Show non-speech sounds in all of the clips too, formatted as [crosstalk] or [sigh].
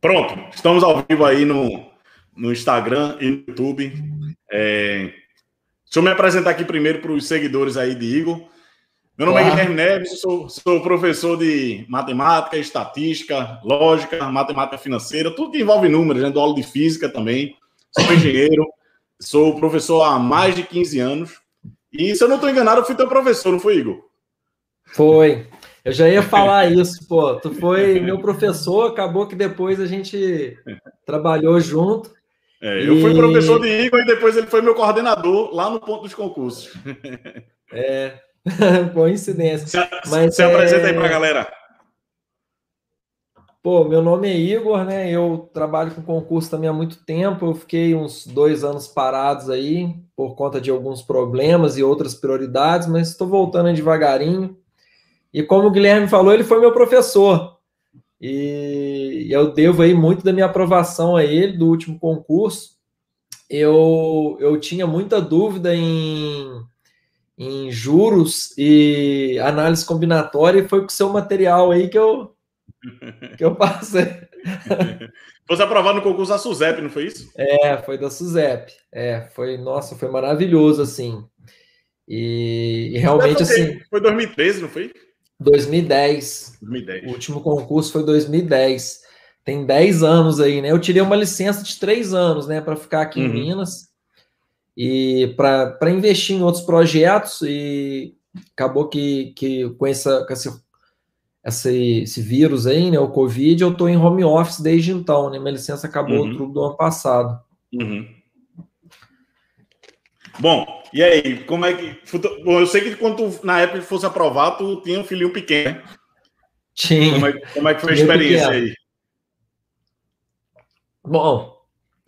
Pronto, estamos ao vivo aí no, no Instagram e no YouTube. É... Deixa eu me apresentar aqui primeiro para os seguidores aí de Igor. Meu nome é Guilherme Neves, sou, sou, professor de matemática, estatística, lógica, matemática financeira, tudo que envolve números, né? dou aula de física também, sou engenheiro, sou professor há mais de 15 anos. E se eu não estou enganado, eu fui teu professor, não foi, Igor? Foi. Eu já ia falar isso, pô. Tu foi meu professor, acabou que depois a gente trabalhou junto. É, eu e... fui professor de Igor e depois ele foi meu coordenador lá no ponto dos concursos. É, [laughs] coincidência. Se, Mas, se é... apresenta aí para a galera. Pô, meu nome é Igor, né? Eu trabalho com concurso também há muito tempo. Eu fiquei uns dois anos parados aí por conta de alguns problemas e outras prioridades, mas estou voltando devagarinho. E como o Guilherme falou, ele foi meu professor. E eu devo aí muito da minha aprovação a ele do último concurso. Eu, eu tinha muita dúvida em, em juros e análise combinatória, e foi com o seu material aí que eu, que eu passei. [laughs] Você aprovado no concurso da SUSEP, não foi isso? É, foi da SUSEP. É, foi, nossa, foi maravilhoso, assim. E, e realmente, assim... Foi 2013, não foi? 2010. 2010. O último concurso foi 2010. Tem 10 anos aí, né? Eu tirei uma licença de 3 anos, né, para ficar aqui uhum. em Minas e para investir em outros projetos e acabou que, que com, essa, com esse, esse, esse vírus aí, né, o Covid, eu estou em home office desde então, né? Minha licença acabou uhum. outubro do ano passado. Uhum. Bom, e aí, como é que. Bom, eu sei que quando tu, na época que fosse aprovado, tu tinha um filhinho pequeno, né? Tinha. Como é, como é que foi a experiência aí? Bom,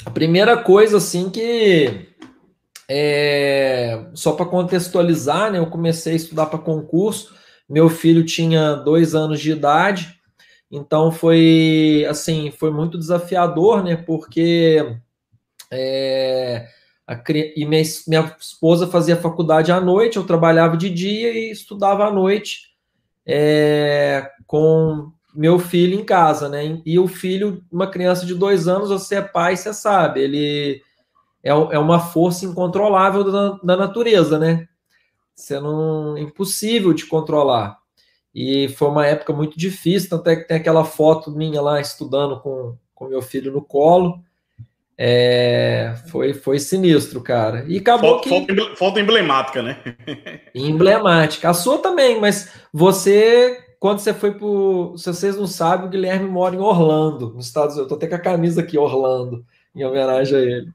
a primeira coisa, assim, que. É, só para contextualizar, né? Eu comecei a estudar para concurso. Meu filho tinha dois anos de idade, então foi assim, foi muito desafiador, né? Porque é, e minha, minha esposa fazia faculdade à noite, eu trabalhava de dia e estudava à noite é, com meu filho em casa, né? E o filho, uma criança de dois anos, você é pai, você sabe, ele é, é uma força incontrolável da, da natureza, né? É impossível de controlar. E foi uma época muito difícil, tanto é que tem aquela foto minha lá estudando com, com meu filho no colo. É, foi, foi sinistro, cara. E acabou foto, que. Foto emblemática, né? [laughs] emblemática. A sua também, mas você, quando você foi pro. Se vocês não sabem, o Guilherme mora em Orlando, nos Estados Unidos. Eu tô até com a camisa aqui, Orlando, em homenagem a ele.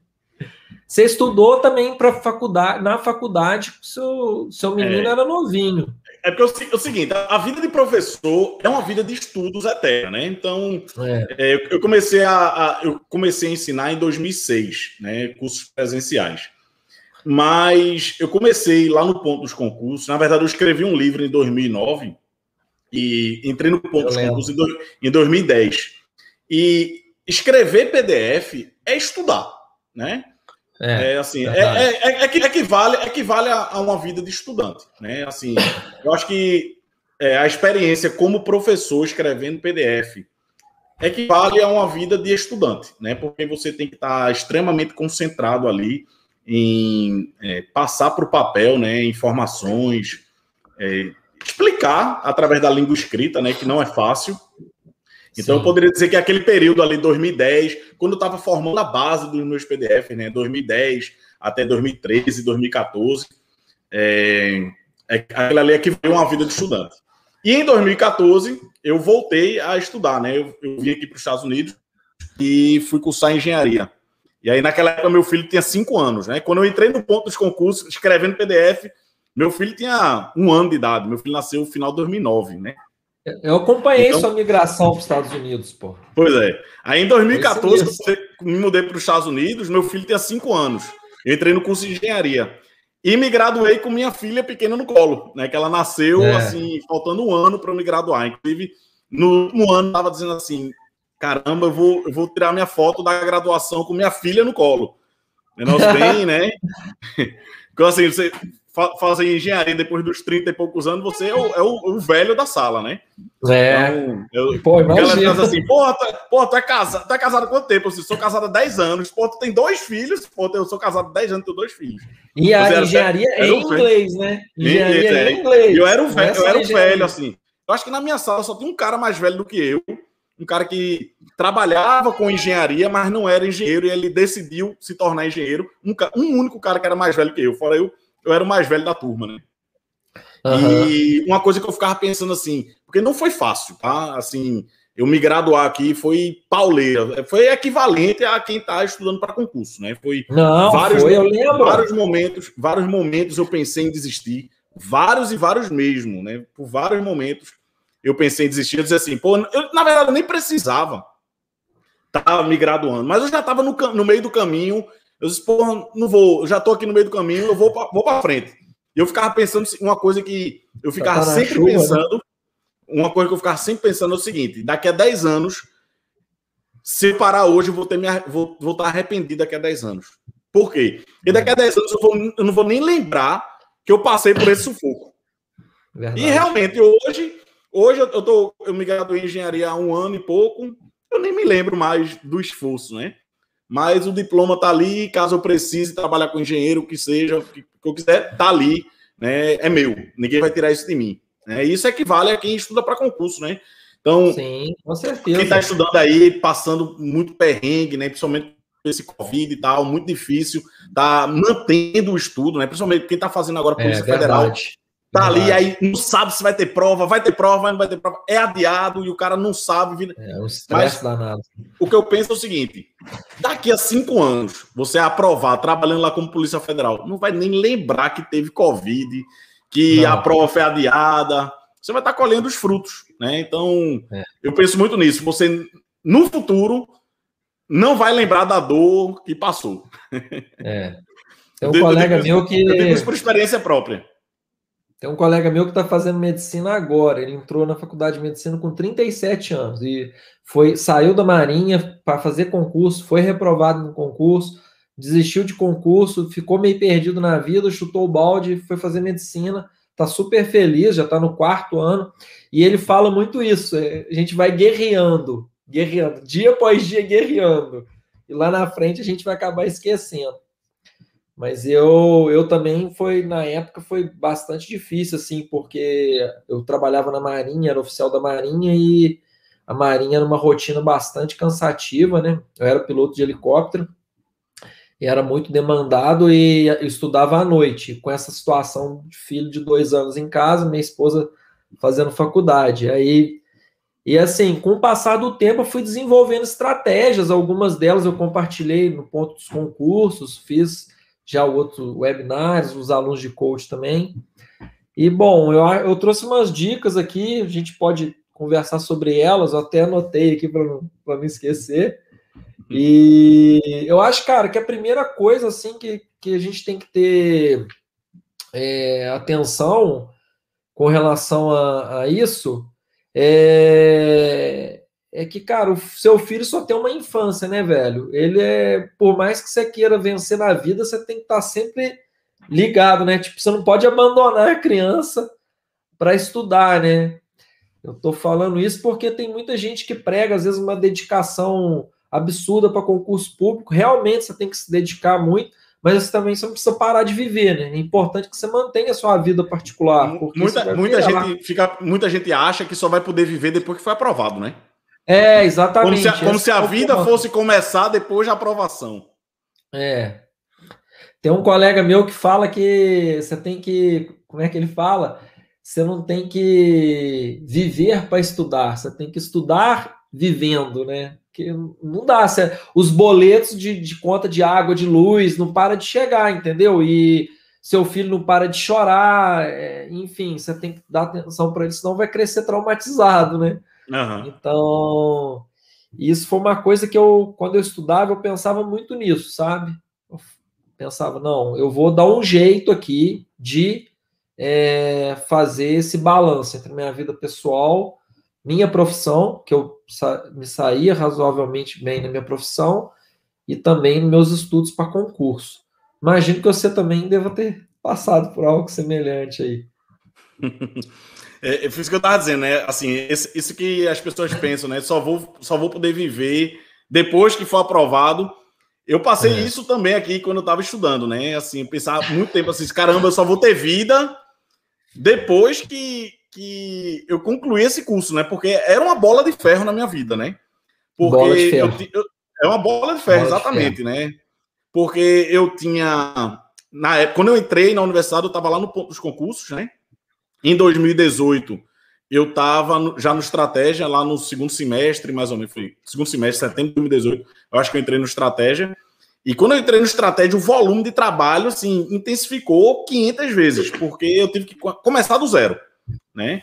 Você estudou também para faculdade, na faculdade, seu, seu menino é. era novinho. É porque é o seguinte, a vida de professor é uma vida de estudos eterna, né? Então, é. É, eu comecei a, a, eu comecei a ensinar em 2006, né? Cursos presenciais. Mas eu comecei lá no ponto dos concursos. Na verdade, eu escrevi um livro em 2009 e entrei no ponto eu dos lembro. concursos em, do, em 2010. E escrever PDF é estudar, né? É, é assim, é, é, é, é equivale, equivale a, uma vida de estudante, né? Assim, eu acho que é, a experiência como professor escrevendo PDF equivale a uma vida de estudante, né? Porque você tem que estar extremamente concentrado ali em é, passar para o papel, né? Informações, é, explicar através da língua escrita, né? Que não é fácil, então, Sim. eu poderia dizer que aquele período ali, 2010, quando eu estava formando a base dos meus PDF, né, 2010 até 2013, 2014, é, é, aquilo ali equivale a uma vida de estudante. E em 2014, eu voltei a estudar, né? Eu, eu vim aqui para os Estados Unidos e fui cursar engenharia. E aí, naquela época, meu filho tinha cinco anos, né? Quando eu entrei no ponto dos concursos, escrevendo PDF, meu filho tinha um ano de idade. Meu filho nasceu no final de 2009, né? Eu acompanhei então, sua migração para os Estados Unidos, pô. Pois é. Aí em 2014, quando eu me mudei para os Estados Unidos, meu filho tinha cinco anos. Eu entrei no curso de engenharia. E me graduei com minha filha pequena no colo, né? Que ela nasceu, é. assim, faltando um ano para eu me graduar. Inclusive, no último ano, estava dizendo assim: caramba, eu vou, eu vou tirar minha foto da graduação com minha filha no colo. Negócio bem, né? [laughs] Então, assim, você fa fazer engenharia depois dos 30 e poucos anos, você é o, é o, o velho da sala, né? É. Então, eu, Pô, imagina. Ela assim, porra, tu, porra, tu é casado, tu é casado há quanto tempo? Eu assim, sou casado há 10 anos, pô, tu tem dois filhos, pô, eu sou casado há 10 anos, tenho dois filhos. E a engenharia é em inglês, né? Engenharia é em inglês. Eu era o velho, eu era o velho, assim. Eu acho que na minha sala só tem um cara mais velho do que eu, um cara que trabalhava com engenharia, mas não era engenheiro, e ele decidiu se tornar engenheiro. Um, um único cara que era mais velho que eu, fora eu, eu era o mais velho da turma, né? Uhum. E uma coisa que eu ficava pensando assim, porque não foi fácil, tá? Assim, eu me graduar aqui foi pauleira, foi equivalente a quem está estudando para concurso, né? Foi não, vários, foi, eu lembro. vários momentos, vários momentos eu pensei em desistir, vários e vários mesmo, né? Por vários momentos eu pensei em desistir, eu assim, pô, eu, na verdade eu nem precisava estar tá me graduando, mas eu já estava no, no meio do caminho, eu disse, pô, não vou, eu já estou aqui no meio do caminho, eu vou para vou para frente. E eu ficava pensando uma coisa que eu ficava tá sempre chuva, né? pensando, né? uma coisa que eu ficava sempre pensando é o seguinte: daqui a 10 anos, se parar hoje, eu vou, ter minha, vou, vou estar arrependido daqui a 10 anos. Por quê? Porque daqui a 10 anos eu, vou, eu não vou nem lembrar que eu passei por esse sufoco. Verdade. E realmente, hoje, hoje eu, tô, eu me graduei em engenharia há um ano e pouco, eu nem me lembro mais do esforço, né? Mas o diploma tá ali, caso eu precise trabalhar com engenheiro, o que seja, o que eu quiser, tá ali, né? É meu, ninguém vai tirar isso de mim. Né? Isso equivale a quem estuda para concurso, né? Então, Sim, com certeza. quem está estudando aí, passando muito perrengue, né? Principalmente esse Covid e tal, muito difícil, tá mantendo o estudo, né? Principalmente quem está fazendo agora Polícia é, Federal. Verdade. Tá ali, aí não sabe se vai ter prova, vai ter prova, não vai ter prova. É adiado e o cara não sabe. É um estresse danado. O que eu penso é o seguinte: daqui a cinco anos, você aprovar trabalhando lá como Polícia Federal, não vai nem lembrar que teve Covid, que não. a prova foi adiada. Você vai estar colhendo os frutos, né? Então, é. eu penso muito nisso. Você, no futuro, não vai lembrar da dor que passou. É. [laughs] Tem um colega meu que. Eu digo isso por experiência própria. Tem um colega meu que está fazendo medicina agora. Ele entrou na faculdade de medicina com 37 anos e foi saiu da Marinha para fazer concurso, foi reprovado no concurso, desistiu de concurso, ficou meio perdido na vida, chutou o balde, foi fazer medicina. Está super feliz, já está no quarto ano. E ele fala muito isso. É, a gente vai guerreando, guerreando, dia após dia guerreando. E lá na frente a gente vai acabar esquecendo. Mas eu, eu também foi, na época, foi bastante difícil, assim, porque eu trabalhava na Marinha, era oficial da Marinha, e a Marinha era uma rotina bastante cansativa, né? Eu era piloto de helicóptero, e era muito demandado e eu estudava à noite, com essa situação de filho de dois anos em casa, minha esposa fazendo faculdade. Aí, e assim, com o passar do tempo, eu fui desenvolvendo estratégias, algumas delas eu compartilhei no ponto dos concursos, fiz já outro webinários, os alunos de coach também. E bom, eu, eu trouxe umas dicas aqui, a gente pode conversar sobre elas, eu até anotei aqui para não, não esquecer. E eu acho, cara, que a primeira coisa assim que, que a gente tem que ter é, atenção com relação a, a isso é, é que, cara, o seu filho só tem uma infância, né, velho? Ele é, por mais que você queira vencer na vida, você tem que estar tá sempre ligado, né? Tipo, você não pode abandonar a criança para estudar, né? Eu tô falando isso porque tem muita gente que prega, às vezes, uma dedicação absurda para concurso público. Realmente você tem que se dedicar muito, mas você também você não precisa parar de viver, né? É importante que você mantenha a sua vida particular. Muita, muita gente fica, muita gente acha que só vai poder viver depois que foi aprovado, né? É, exatamente. Como se, como se a é vida fosse começar depois da aprovação. É. Tem um colega meu que fala que você tem que. Como é que ele fala? Você não tem que viver para estudar, você tem que estudar vivendo, né? Que não dá. Você, os boletos de, de conta de água, de luz, não para de chegar, entendeu? E seu filho não para de chorar, é, enfim, você tem que dar atenção para ele, senão vai crescer traumatizado, né? Uhum. Então, isso foi uma coisa que eu, quando eu estudava, eu pensava muito nisso, sabe? Eu pensava, não, eu vou dar um jeito aqui de é, fazer esse balanço entre minha vida pessoal, minha profissão, que eu sa me saía razoavelmente bem na minha profissão, e também meus estudos para concurso. Imagino que você também deva ter passado por algo semelhante aí. [laughs] É, é isso que eu estava dizendo, né? Assim, esse, isso que as pessoas pensam, né? Só vou, só vou poder viver depois que for aprovado. Eu passei é. isso também aqui quando eu estava estudando, né? Assim, pensar muito tempo assim, caramba, eu só vou ter vida depois que, que eu concluí esse curso, né? Porque era uma bola de ferro na minha vida, né? Porque eu, eu, é uma bola de ferro, bola exatamente, de ferro. né? Porque eu tinha na época, quando eu entrei na universidade, eu estava lá no ponto dos concursos, né? Em 2018, eu estava já no estratégia, lá no segundo semestre, mais ou menos, foi segundo semestre, setembro de 2018, eu acho que eu entrei no estratégia. E quando eu entrei no estratégia, o volume de trabalho, assim, intensificou 500 vezes, porque eu tive que começar do zero, né?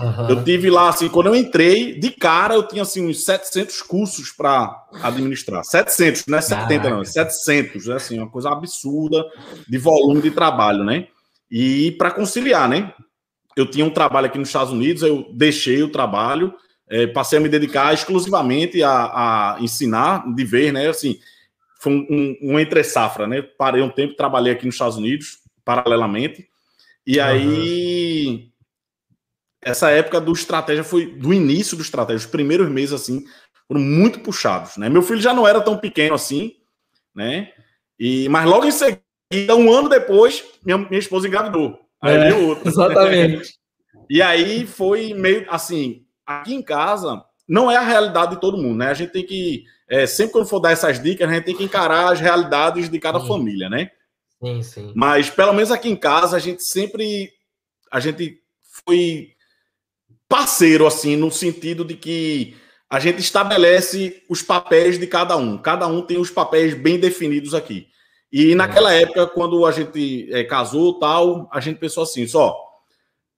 Uhum. Eu tive lá, assim, quando eu entrei, de cara, eu tinha, assim, uns 700 cursos para administrar. 700, não é 70, Caraca. não, 700, é assim, uma coisa absurda de volume de trabalho, né? E para conciliar, né? Eu tinha um trabalho aqui nos Estados Unidos, eu deixei o trabalho, é, passei a me dedicar exclusivamente a, a, ensinar, de ver, né? Assim, foi um, um, um entre-safra, né? Parei um tempo, trabalhei aqui nos Estados Unidos, paralelamente, e aí. Uhum. Essa época do estratégia foi do início do estratégia, os primeiros meses assim foram muito puxados, né? Meu filho já não era tão pequeno assim, né? E mas logo em seguida, um ano depois, minha, minha esposa engravidou. Aí é, outro. Exatamente. [laughs] e aí foi meio assim, aqui em casa não é a realidade de todo mundo, né? A gente tem que é, sempre quando for dar essas dicas, a gente tem que encarar as realidades de cada sim. família, né? Sim, sim. Mas pelo menos aqui em casa a gente sempre a gente foi parceiro assim no sentido de que a gente estabelece os papéis de cada um. Cada um tem os papéis bem definidos aqui. E naquela é. época, quando a gente é, casou tal, a gente pensou assim, só,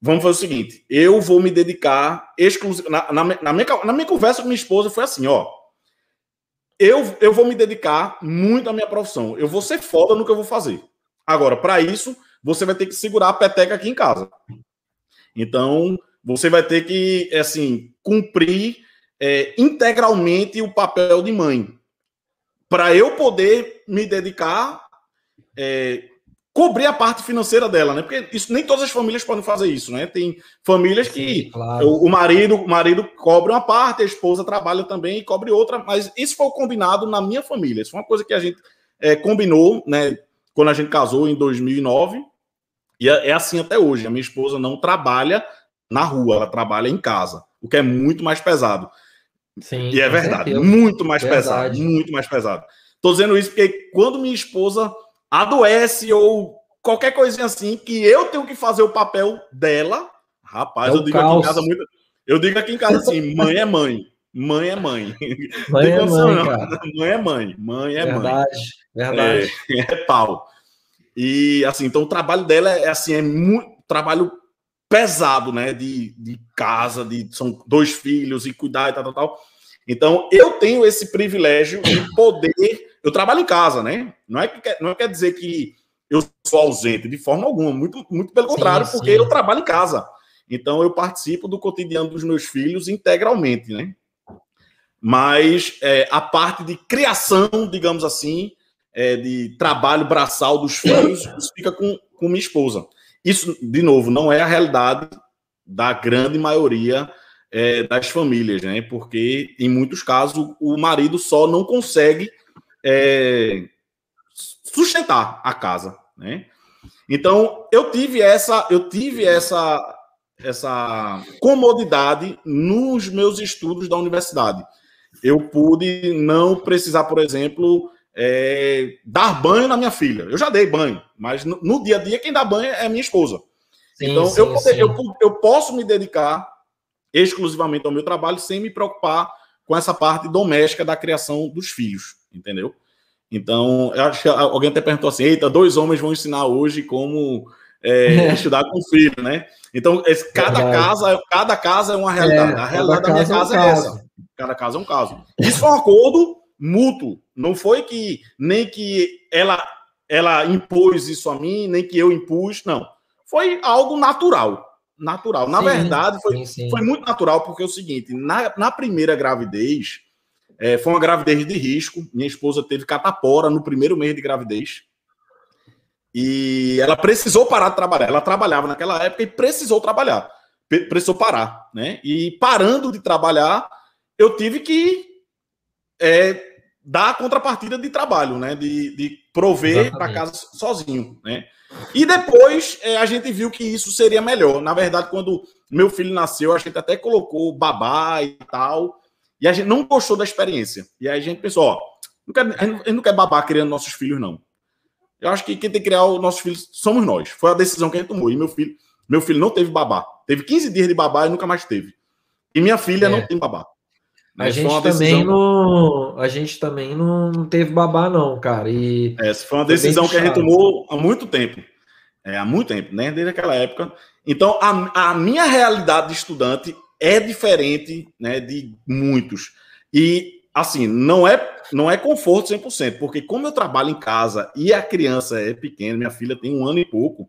vamos fazer o seguinte, eu vou me dedicar exclusivamente... Na, na, na, minha, na minha conversa com minha esposa foi assim, ó, eu, eu vou me dedicar muito à minha profissão, eu vou ser foda no que eu vou fazer. Agora, para isso, você vai ter que segurar a peteca aqui em casa. Então, você vai ter que, assim, cumprir é, integralmente o papel de mãe para eu poder me dedicar, é, cobrir a parte financeira dela, né? Porque isso, nem todas as famílias podem fazer isso, né? Tem famílias que Sim, claro. o, o, marido, o marido cobre uma parte, a esposa trabalha também e cobre outra, mas isso foi combinado na minha família. Isso foi uma coisa que a gente é, combinou, né? Quando a gente casou em 2009 e é, é assim até hoje. A minha esposa não trabalha na rua, ela trabalha em casa, o que é muito mais pesado. Sim, e é verdade, certeza. muito mais verdade. pesado, muito mais pesado. Tô dizendo isso porque quando minha esposa adoece ou qualquer coisinha assim, que eu tenho que fazer o papel dela, rapaz, é eu digo caos. aqui em casa muito. Eu digo aqui em casa assim: mãe é mãe, mãe é mãe. Mãe [laughs] é mãe, cara. mãe é mãe, mãe é verdade, mãe. Verdade, é, [laughs] é pau. E assim, então o trabalho dela é assim, é muito trabalho pesado, né? De, de casa, de são dois filhos e cuidar e tal, tal, tal. Então, eu tenho esse privilégio de poder. Eu trabalho em casa, né? Não é que quer, não quer dizer que eu sou ausente de forma alguma, muito, muito pelo contrário, sim, porque sim. eu trabalho em casa. Então, eu participo do cotidiano dos meus filhos integralmente, né? Mas é, a parte de criação, digamos assim, é, de trabalho braçal dos filhos, [coughs] isso fica com, com minha esposa. Isso, de novo, não é a realidade da grande maioria é, das famílias, né? Porque em muitos casos o marido só não consegue é, sustentar a casa, né? Então eu tive essa, eu tive essa essa comodidade nos meus estudos da universidade. Eu pude não precisar, por exemplo, é, dar banho na minha filha. Eu já dei banho, mas no, no, dia a dia quem dá banho é minha esposa. Sim, então sim, eu, eu, eu, posso me dedicar exclusivamente ao meu trabalho sem me preocupar com essa parte doméstica da criação dos filhos, entendeu? Então, eu acho que alguém até perguntou assim: eita, dois homens vão ensinar hoje como é, [laughs] estudar com filho, né? Então, esse, cada, casa, cada casa é uma realidade. É, a realidade da minha casa é, um é essa. Cada casa é um caso. Isso foi um acordo mútuo. Não foi que nem que ela, ela impôs isso a mim, nem que eu impus, não. Foi algo natural natural. Na sim, verdade, foi, sim, sim. foi muito natural, porque é o seguinte: na, na primeira gravidez, é, foi uma gravidez de risco. Minha esposa teve catapora no primeiro mês de gravidez. e ela precisou parar de trabalhar. Ela trabalhava naquela época e precisou trabalhar, precisou parar, né? E parando de trabalhar, eu tive que é, dar a contrapartida de trabalho, né? De, de prover para casa sozinho, né? E depois é, a gente viu que isso seria melhor. Na verdade, quando meu filho nasceu, a gente até colocou babá e tal, e a gente não gostou da experiência. E aí a gente pensou, ó, não quer, a gente não quer babar criando nossos filhos, não. Eu acho que quem tem que criar os nossos filhos somos nós. Foi a decisão que a gente tomou. E meu filho, meu filho não teve babá. Teve 15 dias de babá e nunca mais teve. E minha filha é. não tem babá. A gente, também não, a gente também não teve babá, não, cara. E Essa foi uma decisão que a gente tomou há muito tempo. É, há muito tempo, né? Desde aquela época. Então, a, a minha realidade de estudante é diferente né, de muitos. E, assim, não é, não é conforto 100%, porque como eu trabalho em casa e a criança é pequena, minha filha tem um ano e pouco,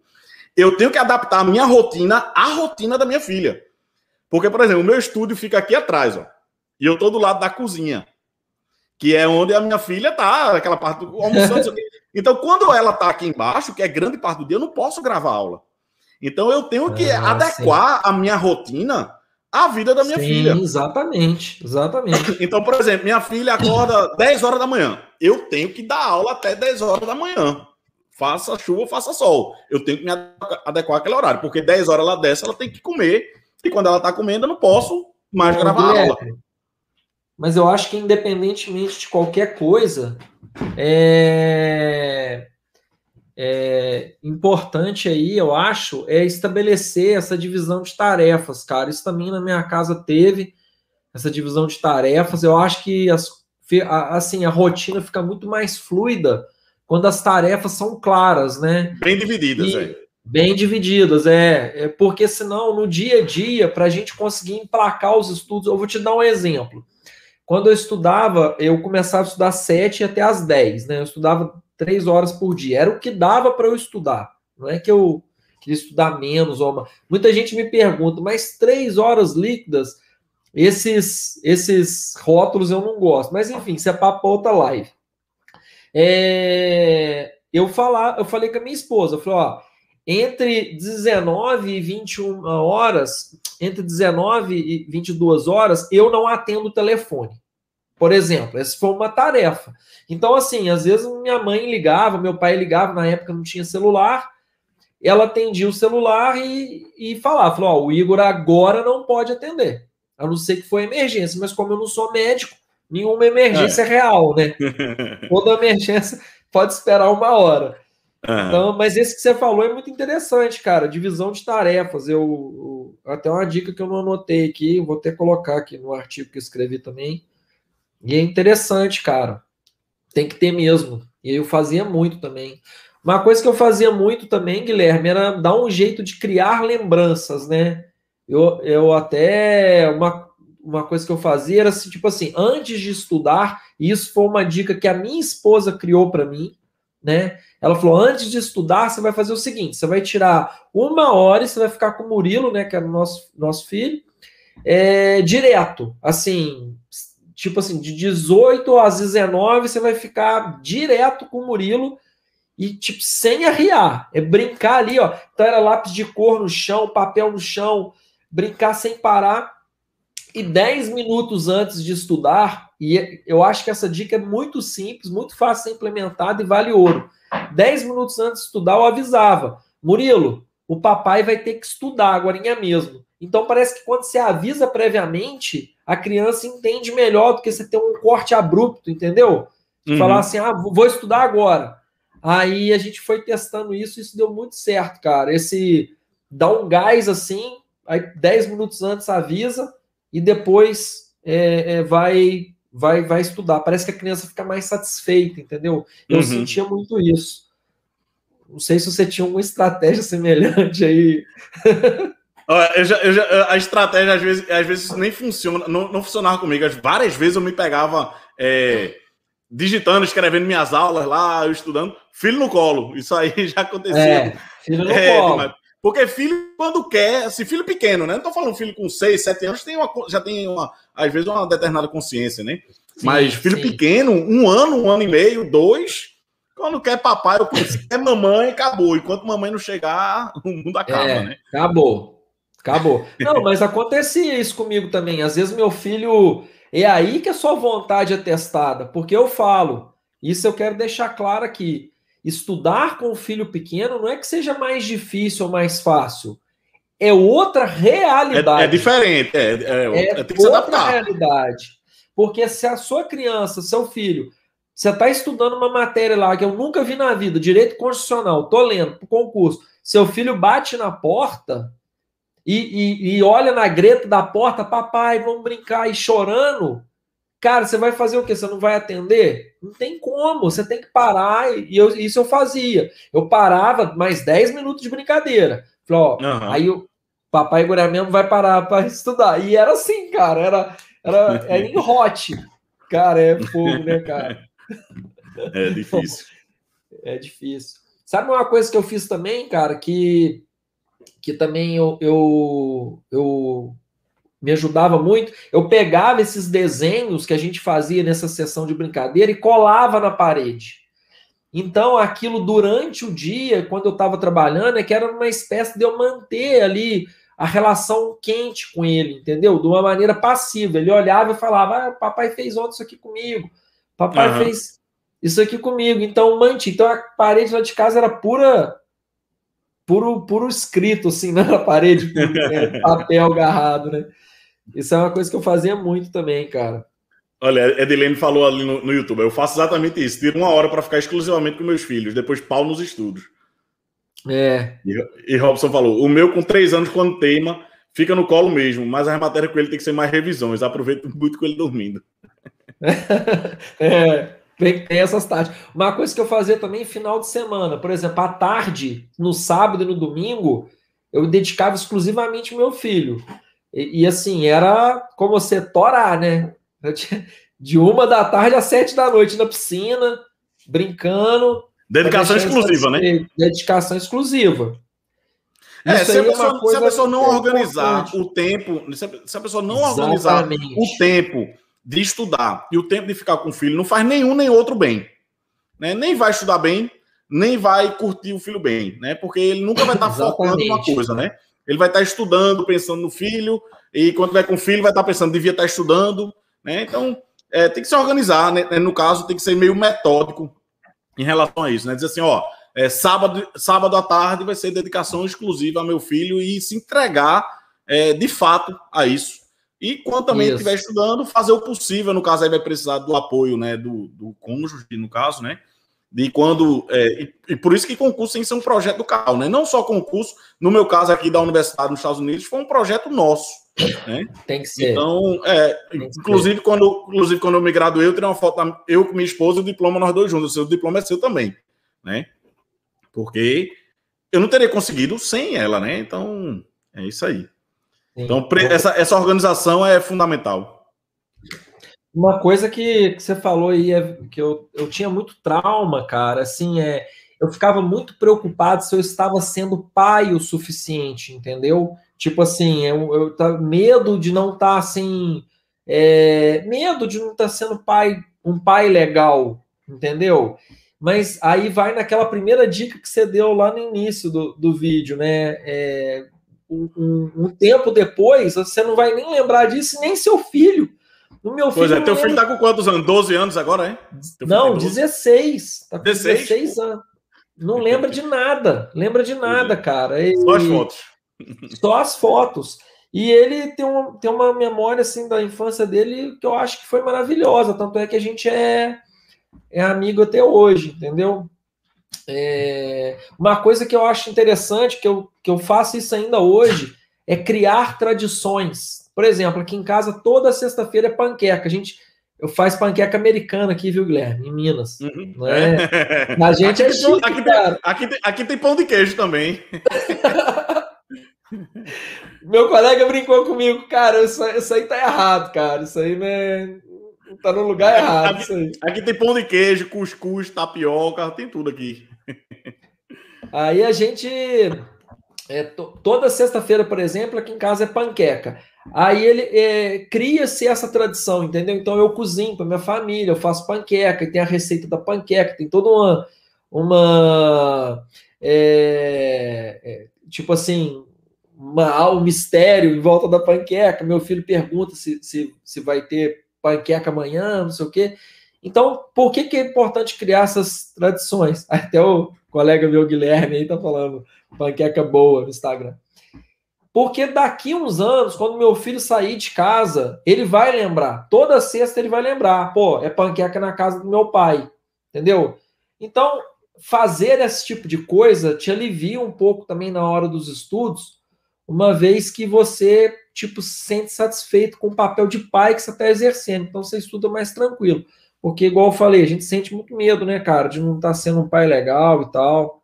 eu tenho que adaptar a minha rotina à rotina da minha filha. Porque, por exemplo, o meu estúdio fica aqui atrás, ó. E eu tô do lado da cozinha, que é onde a minha filha tá, aquela parte do almoçando. então, quando ela tá aqui embaixo, que é grande parte do dia, eu não posso gravar aula. Então, eu tenho que ah, adequar sim. a minha rotina à vida da minha sim, filha. Exatamente, exatamente. [laughs] Então, por exemplo, minha filha acorda 10 horas da manhã. Eu tenho que dar aula até 10 horas da manhã. Faça chuva, faça sol. Eu tenho que me adequar àquele horário, porque 10 horas ela desce, ela tem que comer. E quando ela tá comendo, eu não posso mais gravar aula mas eu acho que independentemente de qualquer coisa, é, é importante aí, eu acho, é estabelecer essa divisão de tarefas, cara. Isso também na minha casa teve essa divisão de tarefas. Eu acho que as, assim a rotina fica muito mais fluida quando as tarefas são claras, né? Bem divididas, é. Bem divididas, é, é porque senão no dia a dia, para a gente conseguir emplacar os estudos, eu vou te dar um exemplo. Quando eu estudava, eu começava a estudar sete até as dez, né? Eu estudava três horas por dia. Era o que dava para eu estudar. Não é que eu queria estudar menos. Ou... Muita gente me pergunta, mas três horas líquidas, esses, esses rótulos eu não gosto. Mas enfim, isso é para outra live. É... Eu, falar, eu falei com a minha esposa, eu falei, ó, entre 19 e 21 horas, entre 19 e 22 horas, eu não atendo o telefone. Por exemplo, essa foi uma tarefa. Então, assim, às vezes minha mãe ligava, meu pai ligava, na época não tinha celular, ela atendia o celular e, e falava, falou, ó, o Igor agora não pode atender, a não ser que foi emergência, mas como eu não sou médico, nenhuma emergência é, é real, né? [laughs] Toda emergência pode esperar uma hora. Uhum. Então, mas esse que você falou é muito interessante, cara. Divisão de tarefas. Eu, eu, até uma dica que eu não anotei aqui, vou até colocar aqui no artigo que eu escrevi também. E é interessante, cara. Tem que ter mesmo. E eu fazia muito também. Uma coisa que eu fazia muito também, Guilherme, era dar um jeito de criar lembranças, né? Eu, eu até. Uma, uma coisa que eu fazia era assim, tipo assim, antes de estudar, e isso foi uma dica que a minha esposa criou para mim, né? Ela falou: antes de estudar, você vai fazer o seguinte: você vai tirar uma hora e você vai ficar com o Murilo, né? Que é o nosso, nosso filho, é, direto. Assim, tipo assim, de 18 às 19, você vai ficar direto com o Murilo e, tipo, sem arriar. É brincar ali, ó. Então era lápis de cor no chão, papel no chão, brincar sem parar. E 10 minutos antes de estudar, e eu acho que essa dica é muito simples, muito fácil de ser implementada e vale ouro. 10 minutos antes de estudar, eu avisava: Murilo, o papai vai ter que estudar agora mesmo. Então parece que quando você avisa previamente, a criança entende melhor do que você ter um corte abrupto, entendeu? Uhum. Falar assim, ah, vou estudar agora. Aí a gente foi testando isso, e isso deu muito certo, cara. Esse dá um gás assim, aí 10 minutos antes avisa e depois é, é, vai vai, vai estudar. Parece que a criança fica mais satisfeita, entendeu? Eu uhum. sentia muito isso. Não sei se você tinha uma estratégia [laughs] semelhante aí. Eu já, eu já, a estratégia, às vezes, às vezes nem funciona, não, não funcionava comigo. Várias vezes eu me pegava é, digitando, escrevendo minhas aulas lá, eu estudando, filho no colo. Isso aí [laughs] já acontecia. É, filho no é, colo. Porque filho, quando quer, assim, filho pequeno, né? Não tô falando filho com 6, 7 anos, tem uma, já tem, uma, às vezes, uma determinada consciência, né? Sim, Mas filho sim. pequeno, um ano, um ano e meio, dois, Quando quer papai, eu se quer mamãe, acabou. Enquanto mamãe não chegar, [laughs] o mundo acaba, é, né? Acabou. Acabou. [laughs] Não, mas acontecia isso comigo também. Às vezes meu filho. É aí que a sua vontade é testada. Porque eu falo, isso eu quero deixar claro aqui. Estudar com o filho pequeno não é que seja mais difícil ou mais fácil. É outra realidade. É, é diferente. É, é, é, tem que se adaptar. realidade. Porque se a sua criança, seu filho, você está estudando uma matéria lá que eu nunca vi na vida, direito constitucional, tô lendo para concurso. Seu filho bate na porta e, e, e, olha na greta da porta, papai, vamos brincar, e chorando. Cara, você vai fazer o quê? Você não vai atender? Não tem como, você tem que parar. E eu, isso eu fazia. Eu parava mais 10 minutos de brincadeira. Falei, ó, uhum. aí o papai agora mesmo vai parar para estudar. E era assim, cara, era, era, era em hot. Cara, é fogo, né, cara? [laughs] É difícil. [laughs] É difícil. Sabe uma coisa que eu fiz também, cara, que, que também eu, eu, eu me ajudava muito. Eu pegava esses desenhos que a gente fazia nessa sessão de brincadeira e colava na parede. Então, aquilo durante o dia, quando eu estava trabalhando, é que era uma espécie de eu manter ali a relação quente com ele, entendeu? De uma maneira passiva. Ele olhava e falava: ah, papai fez ontem isso aqui comigo, papai uhum. fez isso aqui comigo. Então, manti. Então, a parede lá de casa era pura. Puro, puro escrito, assim, [laughs] na parede, é, papel agarrado, né? Isso é uma coisa que eu fazia muito também, cara. Olha, Edilene falou ali no, no YouTube, eu faço exatamente isso. Tiro uma hora para ficar exclusivamente com meus filhos, depois pau nos estudos. É. E, e Robson falou: o meu com três anos, quando teima, fica no colo mesmo, mas a matéria com ele tem que ser mais revisões. Aproveito muito com ele dormindo. [laughs] é, tem, tem essas tardes. Uma coisa que eu fazia também final de semana, por exemplo, à tarde, no sábado e no domingo, eu dedicava exclusivamente meu filho. E, e, assim, era como você torar, né? De uma da tarde às sete da noite na piscina, brincando. Dedicação exclusiva, né? Dedicação exclusiva. É, se a, pessoa, é se a, pessoa, não organizar importante. o tempo, se a pessoa não Exatamente. organizar o tempo de estudar e o tempo de ficar com o filho, não faz nenhum nem outro bem. Né? Nem vai estudar bem, nem vai curtir o filho bem, né? Porque ele nunca vai estar [laughs] focando numa coisa, né? Ele vai estar estudando, pensando no filho, e quando vai com o filho, vai estar pensando, devia estar estudando, né? Então, é, tem que se organizar, né? No caso, tem que ser meio metódico em relação a isso, né? Dizer assim, ó, é, sábado, sábado à tarde vai ser dedicação exclusiva ao meu filho e se entregar é, de fato a isso. E quando também estiver estudando, fazer o possível, no caso aí vai precisar do apoio, né, do, do cônjuge, no caso, né, de quando. É, e, e, por isso que concurso tem que ser um projeto do CAL, né? Não só concurso, no meu caso aqui da universidade nos Estados Unidos, foi um projeto nosso. Né? Tem que ser. Então, é, inclusive, ser. Quando, inclusive, quando eu me graduei, eu tirei uma foto, eu com minha esposa e o diploma, nós dois juntos. O seu diploma é seu também, né? Porque eu não teria conseguido sem ela, né? Então, é isso aí. Sim. Então, essa, essa organização é fundamental. Uma coisa que, que, você falou aí é que eu, eu tinha muito trauma, cara. Assim, é, eu ficava muito preocupado se eu estava sendo pai o suficiente, entendeu? Tipo assim, eu, eu tava medo de não estar tá, assim, é, medo de não estar tá sendo pai, um pai legal, entendeu? Mas aí vai naquela primeira dica que você deu lá no início do, do vídeo, né? É, um, um, um tempo depois, você não vai nem lembrar disso, nem seu filho no meu filho. Pois é, teu filho tá com quantos anos? 12 anos agora, hein? Não, 16. Tá com 16, 16 anos. Não lembra de nada. Lembra de nada, cara. E... Só as fotos. [laughs] Só as fotos. E ele tem, um, tem uma memória assim da infância dele que eu acho que foi maravilhosa. Tanto é que a gente é, é amigo até hoje, entendeu? É, uma coisa que eu acho interessante, que eu, que eu faço isso ainda hoje, é criar tradições. Por exemplo, aqui em casa toda sexta-feira é panqueca. A gente eu faz panqueca americana aqui, viu, Guilherme? Em Minas. Uhum. É? A gente aqui é chique, aqui, tem, aqui, aqui tem pão de queijo também. [laughs] Meu colega brincou comigo, cara, isso, isso aí tá errado, cara. Isso aí né, tá no lugar errado. Aqui, aqui, tem pão de queijo, cuscuz, tapioca, tem tudo aqui. [laughs] Aí a gente. É, toda sexta-feira, por exemplo, aqui em casa é panqueca. Aí ele é, cria-se essa tradição, entendeu? Então eu cozinho para minha família, eu faço panqueca, e tem a receita da panqueca, tem toda uma, uma. É, é, tipo assim, uma, um mistério em volta da panqueca. Meu filho pergunta se, se, se vai ter panqueca amanhã, não sei o quê. Então, por que, que é importante criar essas tradições? [laughs] Até o colega meu Guilherme aí tá falando panqueca boa no Instagram. Porque daqui uns anos, quando meu filho sair de casa, ele vai lembrar. Toda sexta ele vai lembrar. Pô, é panqueca na casa do meu pai. Entendeu? Então, fazer esse tipo de coisa te alivia um pouco também na hora dos estudos, uma vez que você, tipo, se sente satisfeito com o papel de pai que você está exercendo. Então, você estuda mais tranquilo. Porque, igual eu falei, a gente sente muito medo, né, cara, de não estar tá sendo um pai legal e tal.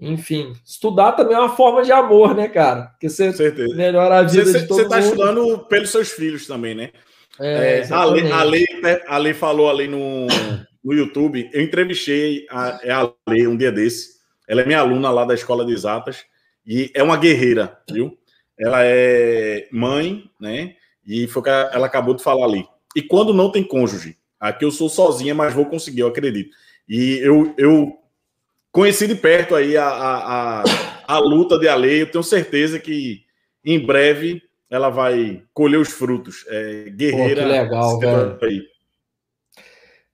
Enfim, estudar também é uma forma de amor, né, cara? Porque você Certeza. melhora a vida você, de todo Você está estudando pelos seus filhos também, né? É, é, a, Lei, a, a falou ali no, no YouTube, eu entrevistei a, é a Lei um dia desse. Ela é minha aluna lá da Escola de Exatas e é uma guerreira, viu? Ela é mãe, né? E foi o que ela acabou de falar ali. E quando não tem cônjuge? Aqui eu sou sozinha, mas vou conseguir, eu acredito. E eu, eu conheci de perto aí a, a, a, a luta de Alê. Eu tenho certeza que em breve ela vai colher os frutos. É, guerreira. Pô, que legal, velho. Aí.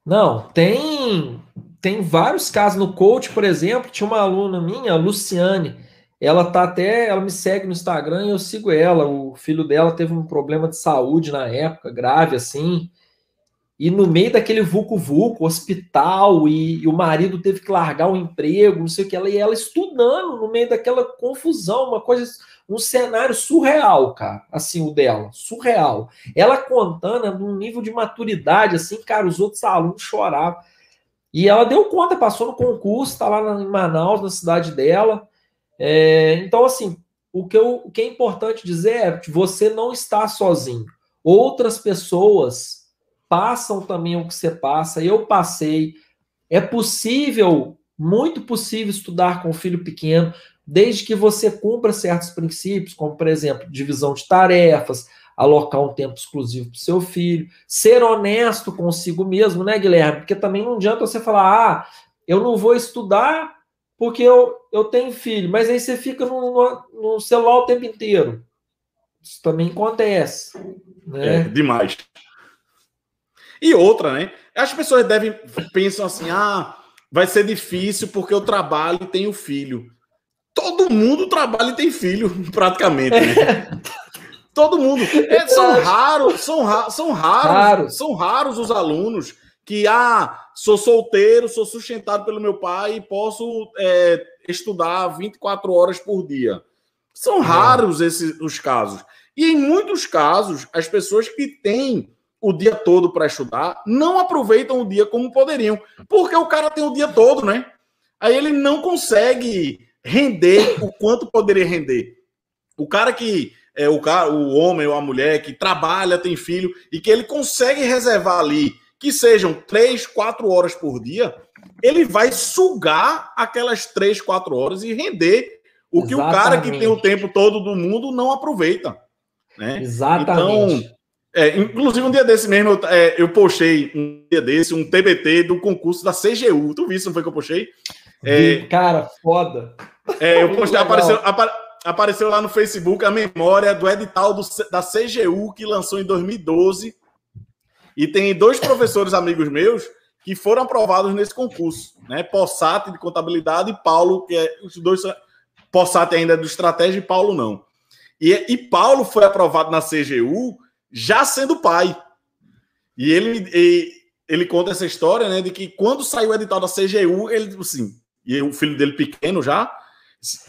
Não, tem tem vários casos no coach, por exemplo, tinha uma aluna minha, a Luciane, ela tá até, ela me segue no Instagram e eu sigo ela. O filho dela teve um problema de saúde na época, grave assim. E no meio daquele vulco-vulco, hospital, e, e, o marido teve que largar o emprego, não sei o que, ela, e ela estudando no meio daquela confusão, uma coisa, um cenário surreal, cara, assim, o dela, surreal. Ela contando num nível de maturidade, assim, cara, os outros alunos choravam. E ela deu conta, passou no concurso, tá lá em Manaus, na cidade dela. É, então, assim, o que, eu, o que é importante dizer é que você não está sozinho. Outras pessoas passam também o que você passa, eu passei. É possível, muito possível, estudar com o filho pequeno, desde que você cumpra certos princípios, como, por exemplo, divisão de tarefas, alocar um tempo exclusivo para o seu filho, ser honesto consigo mesmo, né, Guilherme? Porque também não adianta você falar, ah, eu não vou estudar porque eu, eu tenho filho, mas aí você fica no, no, no celular o tempo inteiro. Isso também acontece. Né? É, demais. E outra, né? As pessoas devem pensam assim: ah, vai ser difícil porque eu trabalho e tenho filho. Todo mundo trabalha e tem filho, [laughs] praticamente, né? [laughs] Todo mundo. É, são raros, são, ra são raros, Raro. são raros os alunos que, ah, sou solteiro, sou sustentado pelo meu pai e posso é, estudar 24 horas por dia. São é. raros esses os casos. E em muitos casos, as pessoas que têm o dia todo para estudar, não aproveitam o dia como poderiam, porque o cara tem o dia todo, né? Aí ele não consegue render o quanto poderia render. O cara que é o cara, o homem ou a mulher que trabalha, tem filho e que ele consegue reservar ali que sejam três, quatro horas por dia, ele vai sugar aquelas três, quatro horas e render o que Exatamente. o cara que tem o tempo todo do mundo não aproveita. Né? Exatamente. Então, é, inclusive, um dia desse mesmo, eu, é, eu postei um dia desse, um TBT do concurso da CGU. Tu viu, não foi que eu postei? É, cara, foda. É, eu [laughs] postei, apareceu, apareceu lá no Facebook a memória do edital do, da CGU que lançou em 2012. E tem dois professores amigos meus que foram aprovados nesse concurso, né? Possati de contabilidade e Paulo, que é os dois. Possati ainda é do estratégia e Paulo não. E, e Paulo foi aprovado na CGU já sendo pai. E ele, ele, ele conta essa história, né, de que quando saiu o edital da CGU, ele, assim, e o filho dele pequeno já,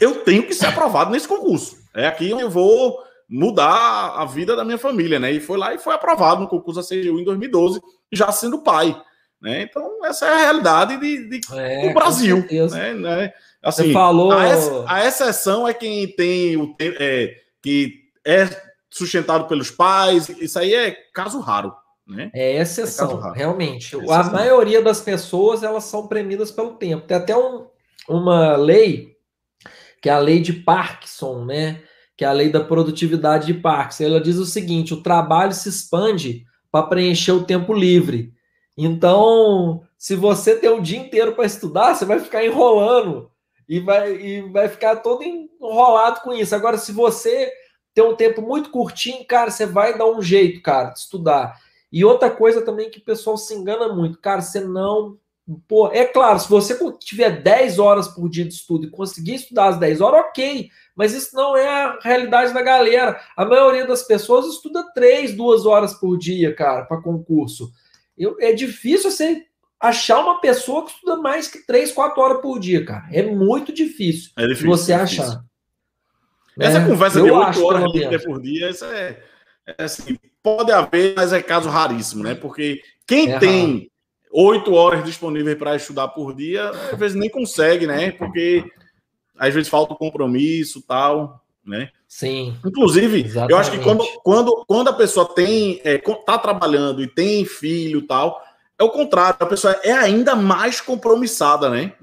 eu tenho que ser aprovado nesse concurso. É aqui eu vou mudar a vida da minha família, né? E foi lá e foi aprovado no concurso da CGU em 2012, já sendo pai. Né? Então, essa é a realidade de, de é, do Brasil. Né? né? Assim, Você falou. A, ex, a, exceção é quem tem o é, que é sustentado pelos pais. Isso aí é caso raro. Né? É exceção, é realmente. É exceção. A maioria das pessoas elas são premidas pelo tempo. Tem até um, uma lei, que é a lei de Parkinson, né? Que é a lei da produtividade de Parkinson. Ela diz o seguinte: o trabalho se expande para preencher o tempo livre. Então, se você tem o dia inteiro para estudar, você vai ficar enrolando e vai, e vai ficar todo enrolado com isso. Agora, se você tem um tempo muito curtinho, cara, você vai dar um jeito, cara, de estudar. E outra coisa também que o pessoal se engana muito, cara, você não. Pô, é claro, se você tiver 10 horas por dia de estudo e conseguir estudar as 10 horas, ok. Mas isso não é a realidade da galera. A maioria das pessoas estuda 3, 2 horas por dia, cara, para concurso. Eu, é difícil você achar uma pessoa que estuda mais que 3, 4 horas por dia, cara. É muito difícil, é difícil você é difícil. achar. Essa é, conversa de 8 horas por dia, essa é, é, assim, pode haver, mas é caso raríssimo, né? Porque quem é tem oito horas disponíveis para estudar por dia, às vezes nem consegue, né? Porque às vezes falta o compromisso tal, né? Sim. Inclusive, exatamente. eu acho que quando, quando, quando a pessoa tem, é, tá trabalhando e tem filho tal, é o contrário, a pessoa é ainda mais compromissada, né?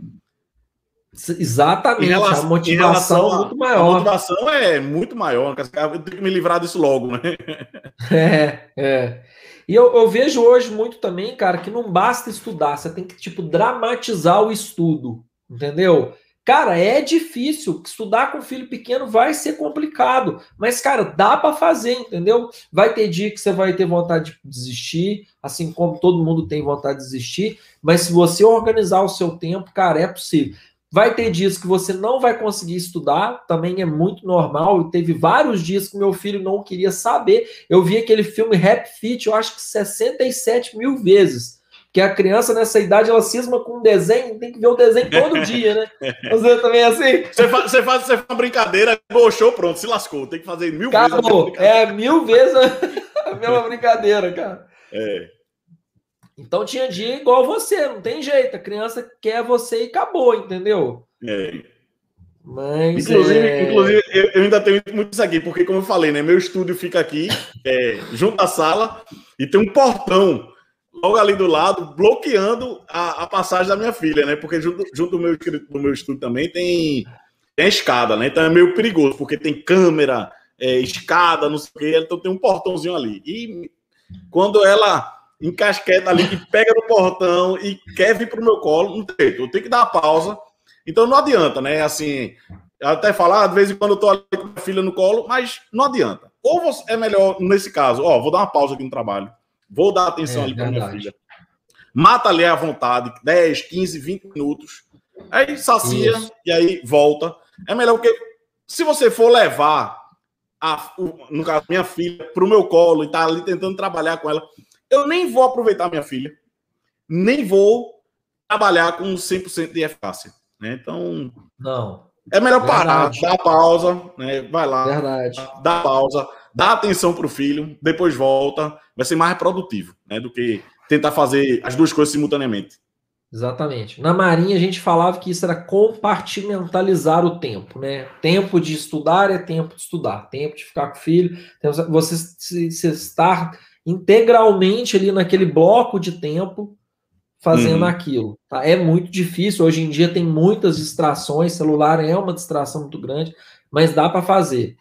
Exatamente, relação, a motivação é muito maior. A motivação é muito maior, eu tenho que me livrar disso logo, né? [laughs] É, é. E eu, eu, vejo hoje muito também, cara, que não basta estudar, você tem que, tipo, dramatizar o estudo, entendeu? Cara, é difícil. Estudar com filho pequeno vai ser complicado. Mas, cara, dá para fazer, entendeu? Vai ter dia que você vai ter vontade de desistir, assim como todo mundo tem vontade de desistir. Mas se você organizar o seu tempo, cara, é possível. Vai ter dias que você não vai conseguir estudar, também é muito normal. E teve vários dias que meu filho não queria saber. Eu vi aquele filme Rap Fit, eu acho que 67 mil vezes. Porque a criança nessa idade ela cisma com um desenho, tem que ver o desenho todo [laughs] dia, né? Você também é assim? Você faz, você faz, você faz uma brincadeira, bochou, pronto, se lascou. Tem que fazer mil Acabou. vezes. É, mil vezes [laughs] a mesma brincadeira, cara. É. Então tinha dia igual você, não tem jeito. A criança quer você e acabou, entendeu? É. Mas, inclusive, é... inclusive eu, eu, ainda tenho muito isso aqui, porque, como eu falei, né? Meu estúdio fica aqui, é, junto à sala, e tem um portão logo ali do lado, bloqueando a, a, passagem da minha filha, né? Porque junto, junto do, meu, do meu estúdio também tem, tem escada, né? Então é meio perigoso, porque tem câmera, é, escada, não sei o quê, então tem um portãozinho ali. E quando ela encasqueta ali, que pega no portão e quer vir pro meu colo, não tem, eu tenho que dar uma pausa. Então não adianta, né? Assim, até falar, ah, de vez em quando eu tô ali com a filha no colo, mas não adianta. Ou você, é melhor, nesse caso, ó, vou dar uma pausa aqui no trabalho Vou dar atenção é, ali para minha filha. Mata ali à vontade, 10, 15, 20 minutos. Aí sacia Isso. e aí volta. É melhor porque se você for levar a, no caso, minha filha para o meu colo e tá ali tentando trabalhar com ela, eu nem vou aproveitar minha filha, nem vou trabalhar com 100% de eficácia. Né? Então, não. É melhor parar, dar pausa, né? vai lá, Verdade. dá pausa, dá atenção para o filho, depois volta, vai ser mais produtivo, né? Do que tentar fazer as duas coisas simultaneamente. Exatamente. Na Marinha a gente falava que isso era compartimentalizar o tempo, né? Tempo de estudar é tempo de estudar, tempo de ficar com o filho, você se, se estar integralmente ali naquele bloco de tempo fazendo uhum. aquilo. Tá? É muito difícil. Hoje em dia tem muitas distrações, celular é uma distração muito grande, mas dá para fazer.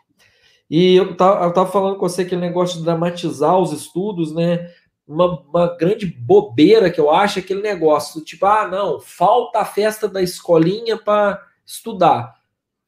E eu estava falando com você aquele negócio de dramatizar os estudos, né? Uma, uma, grande bobeira que eu acho é aquele negócio, tipo, ah, não, falta a festa da escolinha para estudar.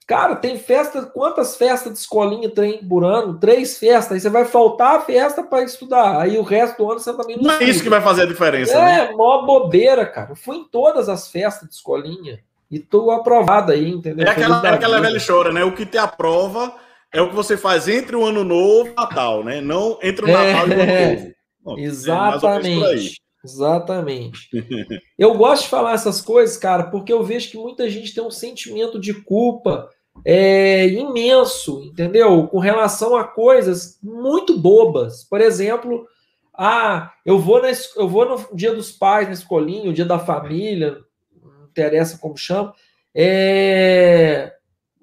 Cara, tem festa, quantas festas de escolinha tem por ano? Três festas, aí você vai faltar a festa para estudar, aí o resto do ano você também não Não é isso que vai fazer a diferença, é, né? É, mó bobeira, cara. Eu fui em todas as festas de escolinha e tô aprovado aí, entendeu? É aquela, é aquela velha chora, né? O que te aprova é o que você faz entre o ano novo e o Natal, né? Não entre o Natal é, e o ano é. novo. Bom, exatamente. É exatamente. [laughs] eu gosto de falar essas coisas, cara, porque eu vejo que muita gente tem um sentimento de culpa é, imenso, entendeu? Com relação a coisas muito bobas. Por exemplo, ah, eu vou, na, eu vou no dia dos pais na escolinha, o dia da família, não interessa como chama. É,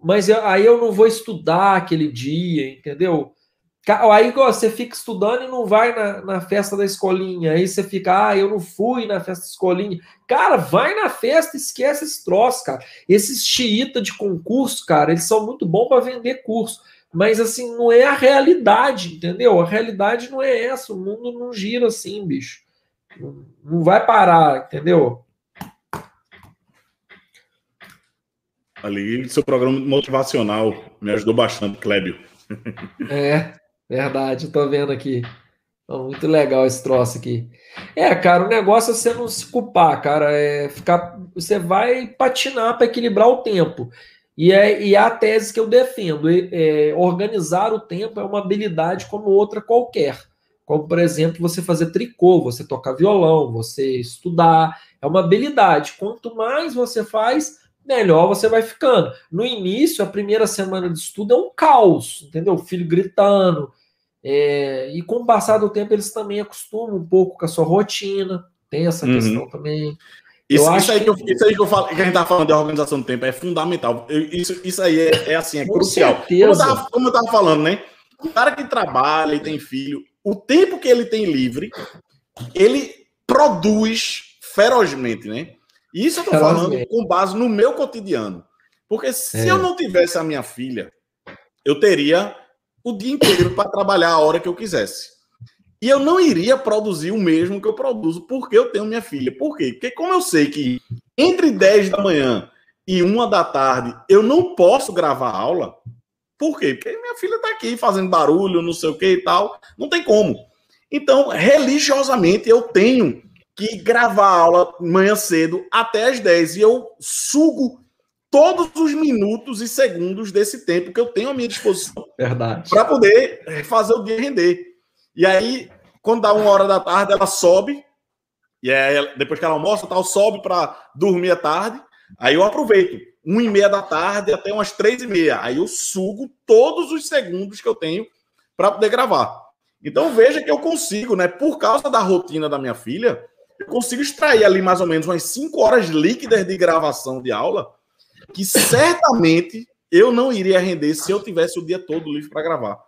mas eu, aí eu não vou estudar aquele dia, entendeu? Aí você fica estudando e não vai na, na, festa da escolinha. Aí você fica, ah, eu não fui na festa da escolinha. Cara, vai na festa, esquece esse troço, cara. Esses xiita de concurso, cara, eles são muito bons para vender curso. Mas assim, não é a realidade, entendeu? A realidade não é essa. O mundo não gira assim, bicho. Não vai parar, entendeu? Ali, seu programa motivacional me ajudou bastante, Clébio. É, verdade, tô vendo aqui. Muito legal esse troço aqui. É, cara, o negócio é você não se culpar, cara. É ficar, você vai patinar para equilibrar o tempo. E é, e é a tese que eu defendo. É, organizar o tempo é uma habilidade como outra qualquer. Como, por exemplo, você fazer tricô, você tocar violão, você estudar. É uma habilidade. Quanto mais você faz, melhor você vai ficando. No início, a primeira semana de estudo é um caos, entendeu? O filho gritando. É, e com o passar do tempo, eles também acostumam um pouco com a sua rotina. Tem essa uhum. questão também. Isso, isso, aí que eu, isso aí que, eu falo, que a gente tá falando de organização do tempo é fundamental. Isso, isso aí é, é assim, é crucial. Como eu, tava, como eu tava falando, né? O cara que trabalha e tem filho, o tempo que ele tem livre, ele produz ferozmente, né? Isso eu tô falando com base no meu cotidiano. Porque se é. eu não tivesse a minha filha, eu teria o dia inteiro para trabalhar a hora que eu quisesse. E eu não iria produzir o mesmo que eu produzo porque eu tenho minha filha. Por quê? Porque como eu sei que entre 10 da manhã e 1 da tarde eu não posso gravar aula, por quê? Porque minha filha está aqui fazendo barulho, não sei o que e tal. Não tem como. Então, religiosamente, eu tenho que gravar a aula manhã cedo até as 10 e eu sugo todos os minutos e segundos desse tempo que eu tenho à minha disposição. Verdade. Para poder fazer o dia render. E aí, quando dá uma hora da tarde, ela sobe. E aí, depois que ela almoça, tal, sobe para dormir à tarde. Aí eu aproveito. Uma e meia da tarde até umas três e meia. Aí eu sugo todos os segundos que eu tenho para poder gravar. Então veja que eu consigo, né? Por causa da rotina da minha filha, eu consigo extrair ali mais ou menos umas 5 horas líquidas de gravação de aula, que certamente eu não iria render se eu tivesse o dia todo livre para gravar.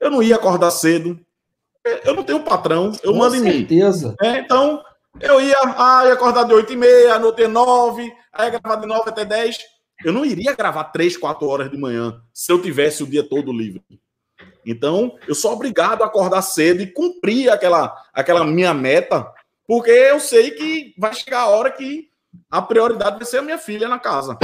Eu não ia acordar cedo, eu não tenho patrão, eu Com mando certeza. em mim. É, então, eu ia, ah, ia acordar de 8 e meia, anotar 9, aí ia gravar de 9 até 10. Eu não iria gravar 3, 4 horas de manhã se eu tivesse o dia todo livre. Então, eu sou obrigado a acordar cedo e cumprir aquela, aquela minha meta porque eu sei que vai chegar a hora que a prioridade vai ser a minha filha na casa.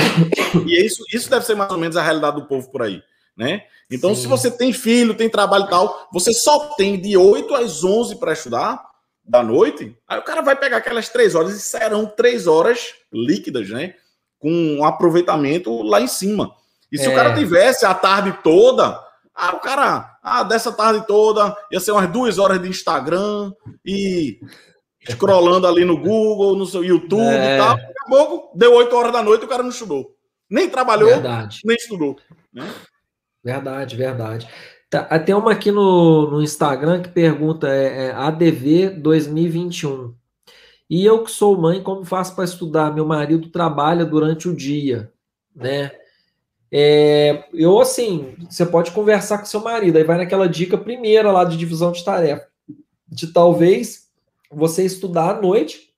E isso, isso deve ser mais ou menos a realidade do povo por aí. Né? Então, Sim. se você tem filho, tem trabalho e tal, você só tem de 8 às 11 para estudar da noite, aí o cara vai pegar aquelas três horas e serão três horas líquidas, né? Com um aproveitamento lá em cima. E se é. o cara tivesse a tarde toda, ah, o cara, ah, dessa tarde toda ia ser umas duas horas de Instagram e scrollando ali no Google, no seu YouTube é. e tal. Daqui a pouco, deu 8 horas da noite, o cara não estudou. Nem trabalhou, verdade. nem estudou. Né? Verdade, verdade. Tá, tem uma aqui no, no Instagram que pergunta: é, é ADV 2021. E eu que sou mãe, como faço para estudar? Meu marido trabalha durante o dia, né? É, eu, assim, você pode conversar com seu marido, aí vai naquela dica primeira lá de divisão de tarefa, de talvez você estudar à noite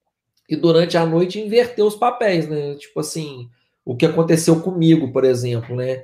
e durante a noite inverter os papéis, né? Tipo assim, o que aconteceu comigo, por exemplo, né?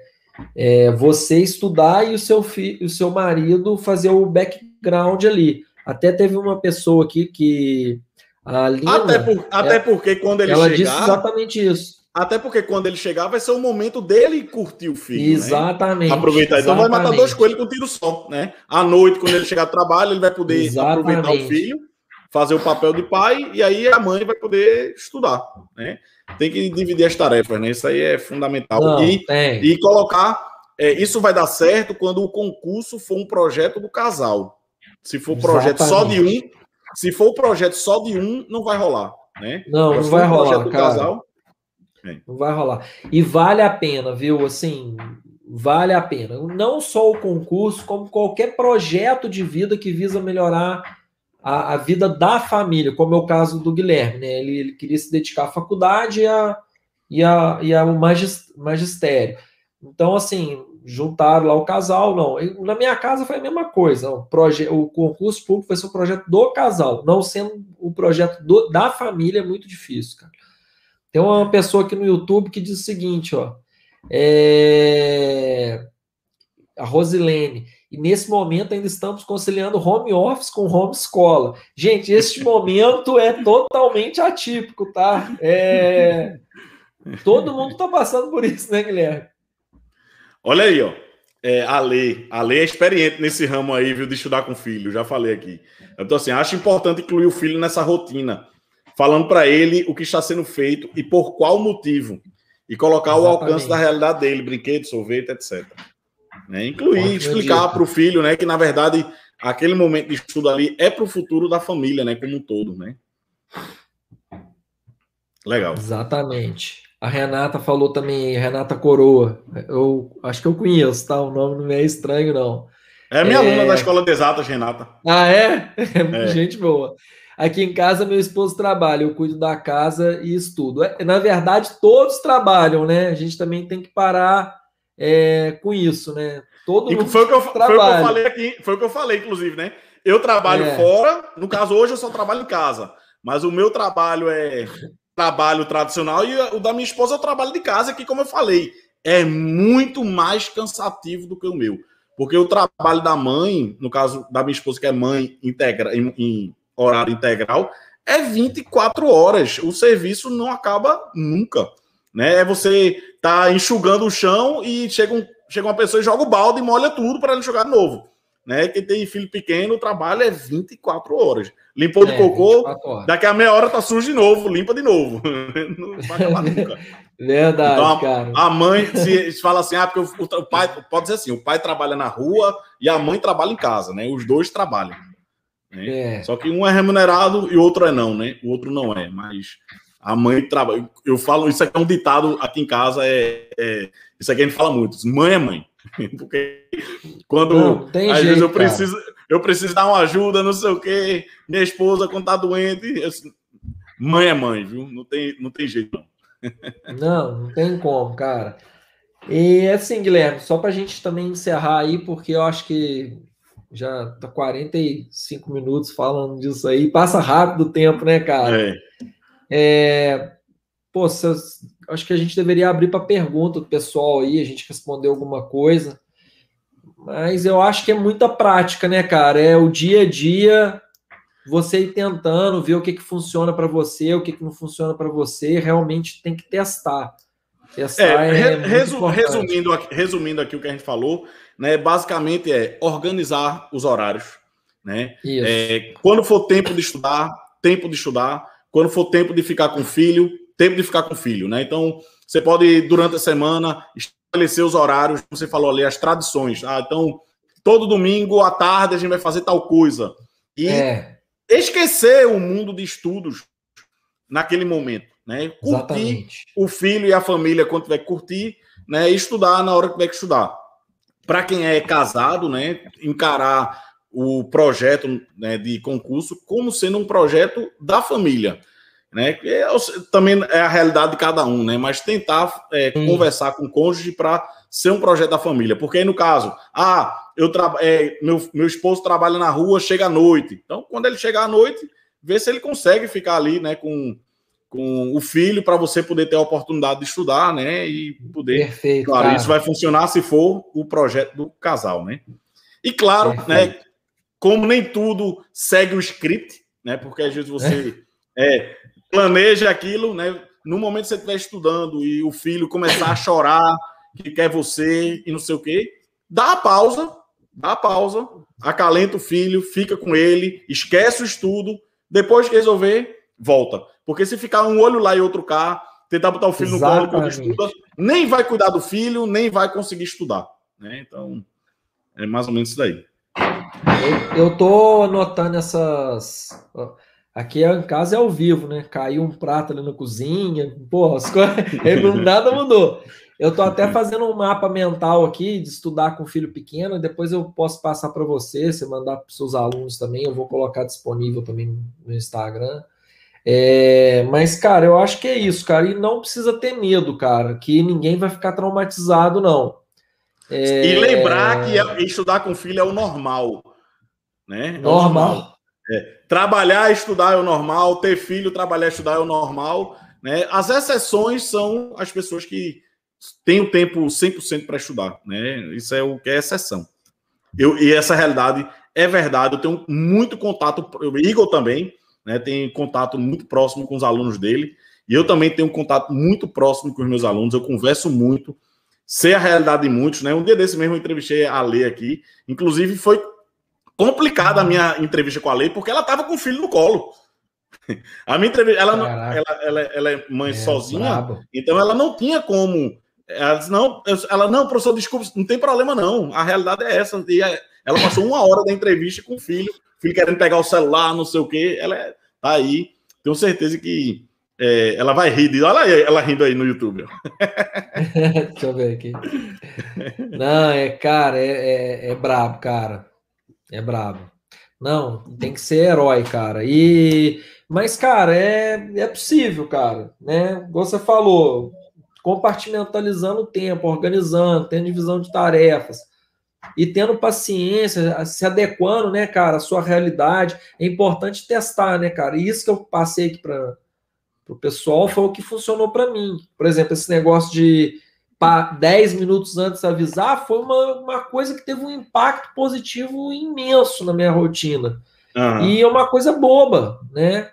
É, você estudar e o seu filho, o seu marido fazer o background ali. Até teve uma pessoa aqui que a Lina, até, por, até é, porque quando ele ela chegar, disse exatamente isso. Até porque quando ele chegar vai ser o momento dele curtir o filho, né? exatamente. Né? Aproveitar. Então exatamente. vai matar dois coelhos com um tiro só, né? À noite quando ele chegar do trabalho ele vai poder exatamente. aproveitar o filho fazer o papel de pai e aí a mãe vai poder estudar, né? Tem que dividir as tarefas, né? Isso aí é fundamental. Não, e, e colocar. É, isso vai dar certo quando o concurso for um projeto do casal. Se for um projeto só de um, se for o projeto só de um, não vai rolar, né? Não, não vai um rolar, cara. Casal, é. Não vai rolar. E vale a pena, viu? Assim, vale a pena. Não só o concurso, como qualquer projeto de vida que visa melhorar a, a, vida da família, como é o caso do Guilherme, né? Ele, ele queria se dedicar à faculdade e, a, e, a, e ao magistério. Então, assim, juntaram lá o casal, não. Na minha casa foi a mesma coisa. O, proje o concurso público vai ser o projeto do casal, não sendo o projeto do, da família é muito difícil, cara. Tem uma pessoa aqui no YouTube que diz o seguinte, ó. É... A Rosilene. E nesse momento ainda estamos conciliando home office com home escola. Gente, este [laughs] momento é totalmente atípico, tá? É... Todo mundo está passando por isso, né, Guilherme? Olha aí, ó. É, a lei, a lei é experiente nesse ramo aí, viu, de estudar com filho, já falei aqui. Então, assim, acho importante incluir o filho nessa rotina, falando para ele o que está sendo feito e por qual motivo, e colocar Exatamente. o alcance da realidade dele, brinquedo, sorvete, etc. Né? Incluir, explicar para o filho, né, que na verdade aquele momento de estudo ali é para o futuro da família, né, como um todo, né? Legal. Exatamente. A Renata falou também, Renata Coroa. Eu acho que eu conheço, tá? O nome não é estranho, não. É minha é... aluna da Escola de Exatas, Renata. Ah, é? é? [laughs] Gente boa. Aqui em casa, meu esposo trabalha, eu cuido da casa e estudo. É, na verdade, todos trabalham, né? A gente também tem que parar é, com isso, né? Todo mundo foi o, que eu, foi o que eu falei aqui, foi o que eu falei, inclusive, né? Eu trabalho é. fora, no caso, hoje eu só trabalho em casa. Mas o meu trabalho é trabalho tradicional e o da minha esposa é o trabalho de casa, que, como eu falei, é muito mais cansativo do que o meu. Porque o trabalho da mãe, no caso da minha esposa, que é mãe integra, em, em horário integral, é 24 horas. O serviço não acaba nunca. Né? É você tá enxugando o chão e chega, um, chega uma pessoa e joga o balde e molha tudo para ele jogar de novo. Né? Quem tem filho pequeno, o trabalho é 24 horas. Limpou de é, cocô, daqui a meia hora tá sujo de novo, limpa de novo. [laughs] Não vai acabar nunca. [laughs] Verdade, então, a, cara. A mãe se, se fala assim: ah, porque o, o, pai, pode dizer assim, o pai trabalha na rua e a mãe trabalha em casa, né? Os dois trabalham. Né? É. Só que um é remunerado e o outro é não, né? O outro não é, mas a mãe trabalha. Eu falo, isso aqui é um ditado aqui em casa, é, é isso aqui a gente fala muito: mãe é mãe. [laughs] Porque quando não, às jeito, vezes eu preciso, cara. eu preciso dar uma ajuda, não sei o quê, minha esposa quando tá doente, eu, mãe é mãe, viu? Não tem, não tem jeito não. [laughs] Não, não tem como, cara. E assim, Guilherme, só para a gente também encerrar aí, porque eu acho que já tá 45 minutos falando disso aí, passa rápido o tempo, né, cara? É. é pô, acho que a gente deveria abrir para pergunta do pessoal aí, a gente responder alguma coisa. Mas eu acho que é muita prática, né, cara? É o dia a dia, você ir tentando ver o que, que funciona para você, o que, que não funciona para você, realmente tem que testar. Testar é, é resu resumindo, aqui, resumindo aqui o que a gente falou, né, basicamente é organizar os horários. Né? É, quando for tempo de estudar, tempo de estudar. Quando for tempo de ficar com o filho, tempo de ficar com o filho, né? Então, você pode, durante a semana, estabelecer os horários, você falou ali, as tradições. Ah, então, todo domingo à tarde a gente vai fazer tal coisa. E é. esquecer o mundo de estudos naquele momento, né? Curtir Exatamente. o filho e a família quando tiver que curtir, né? E estudar na hora que tiver que estudar. Para quem é casado, né? Encarar o projeto né, de concurso como sendo um projeto da família né? É, também é a realidade de cada um, né? Mas tentar é, conversar com o cônjuge para ser um projeto da família. Porque aí, no caso, ah, eu é, meu, meu esposo trabalha na rua, chega à noite. Então, quando ele chegar à noite, vê se ele consegue ficar ali, né, com, com o filho para você poder ter a oportunidade de estudar, né? E poder. Perfeito. Claro, cara. isso vai funcionar se for o projeto do casal, né? E claro, né, Perfeito. né? Como nem tudo segue o script, né? Porque às vezes você é, planeja aquilo, né? No momento que você estiver estudando e o filho começar a chorar, que quer você e não sei o quê, dá a pausa, dá a pausa, acalenta o filho, fica com ele, esquece o estudo, depois que resolver, volta. Porque se ficar um olho lá e outro cá, tentar botar o filho Exatamente. no colo quando estuda, nem vai cuidar do filho, nem vai conseguir estudar. Né? Então, é mais ou menos isso daí. Eu, eu tô anotando essas Aqui em casa é ao vivo, né? Caiu um prato ali na cozinha, porra, as coisas, [laughs] nada mudou. Eu tô até fazendo um mapa mental aqui de estudar com filho pequeno, depois eu posso passar para você, você mandar para seus alunos também, eu vou colocar disponível também no Instagram. É, mas, cara, eu acho que é isso, cara, e não precisa ter medo, cara, que ninguém vai ficar traumatizado, não. É... E lembrar que é, estudar com filho é o normal, né? É normal. normal. É, trabalhar, estudar é o normal, ter filho, trabalhar, estudar é o normal. Né? As exceções são as pessoas que têm o tempo 100% para estudar. Né? Isso é o que é exceção. Eu, e essa realidade é verdade. Eu tenho muito contato, o Igor também, né, tem contato muito próximo com os alunos dele. E eu também tenho contato muito próximo com os meus alunos. Eu converso muito, sei a realidade de muitos, né? Um dia desse mesmo eu entrevistei a Lê aqui. Inclusive, foi complicada a minha entrevista com a Lei, porque ela estava com o filho no colo. [laughs] A minha entrevista, ela, ela, ela, ela, é mãe é, sozinha, brabo. então ela não tinha como. Ela disse, não, ela, não, professor, desculpa, não tem problema não. A realidade é essa. E ela passou uma hora da entrevista com o filho, o filho querendo pegar o celular, não sei o quê. Ela é, tá aí. Tenho certeza que é, ela vai rir. De, olha ela rindo aí no YouTube. [laughs] Deixa eu ver aqui. Não, é, cara, é, é, é brabo, cara. É brabo. Não, tem que ser herói, cara. E mas, cara, é, é possível, cara. Né? Você falou, compartimentalizando o tempo, organizando, tendo divisão de tarefas e tendo paciência, se adequando, né, cara, à sua realidade. É importante testar, né, cara? E isso que eu passei aqui para o pessoal foi o que funcionou para mim. Por exemplo, esse negócio de 10 minutos antes avisar foi uma, uma coisa que teve um impacto positivo imenso na minha rotina. Uhum. E é uma coisa boba, né?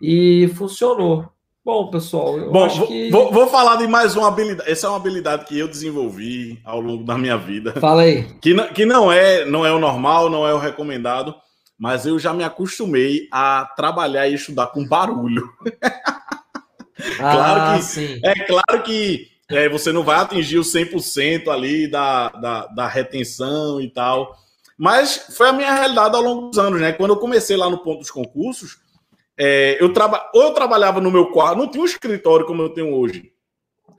E funcionou. Bom, pessoal, eu Bom, acho que... vou, vou, falar de mais uma habilidade. Essa é uma habilidade que eu desenvolvi ao longo da minha vida. Fala aí. Que, não, que não é não é o normal, não é o recomendado, mas eu já me acostumei a trabalhar e estudar com barulho. [laughs] Ah, claro que sim. é claro que é, você não vai atingir o 100% ali da, da, da, retenção e tal. Mas foi a minha realidade ao longo dos anos, né? Quando eu comecei lá no ponto dos concursos, é, eu traba... ou eu trabalhava no meu quarto, não tinha um escritório como eu tenho hoje.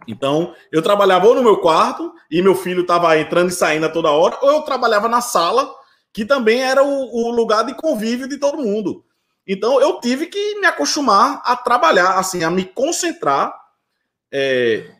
Então, eu trabalhava ou no meu quarto, e meu filho estava entrando e saindo a toda hora, ou eu trabalhava na sala, que também era o, o lugar de convívio de todo mundo. Então, eu tive que me acostumar a trabalhar, assim, a me concentrar é,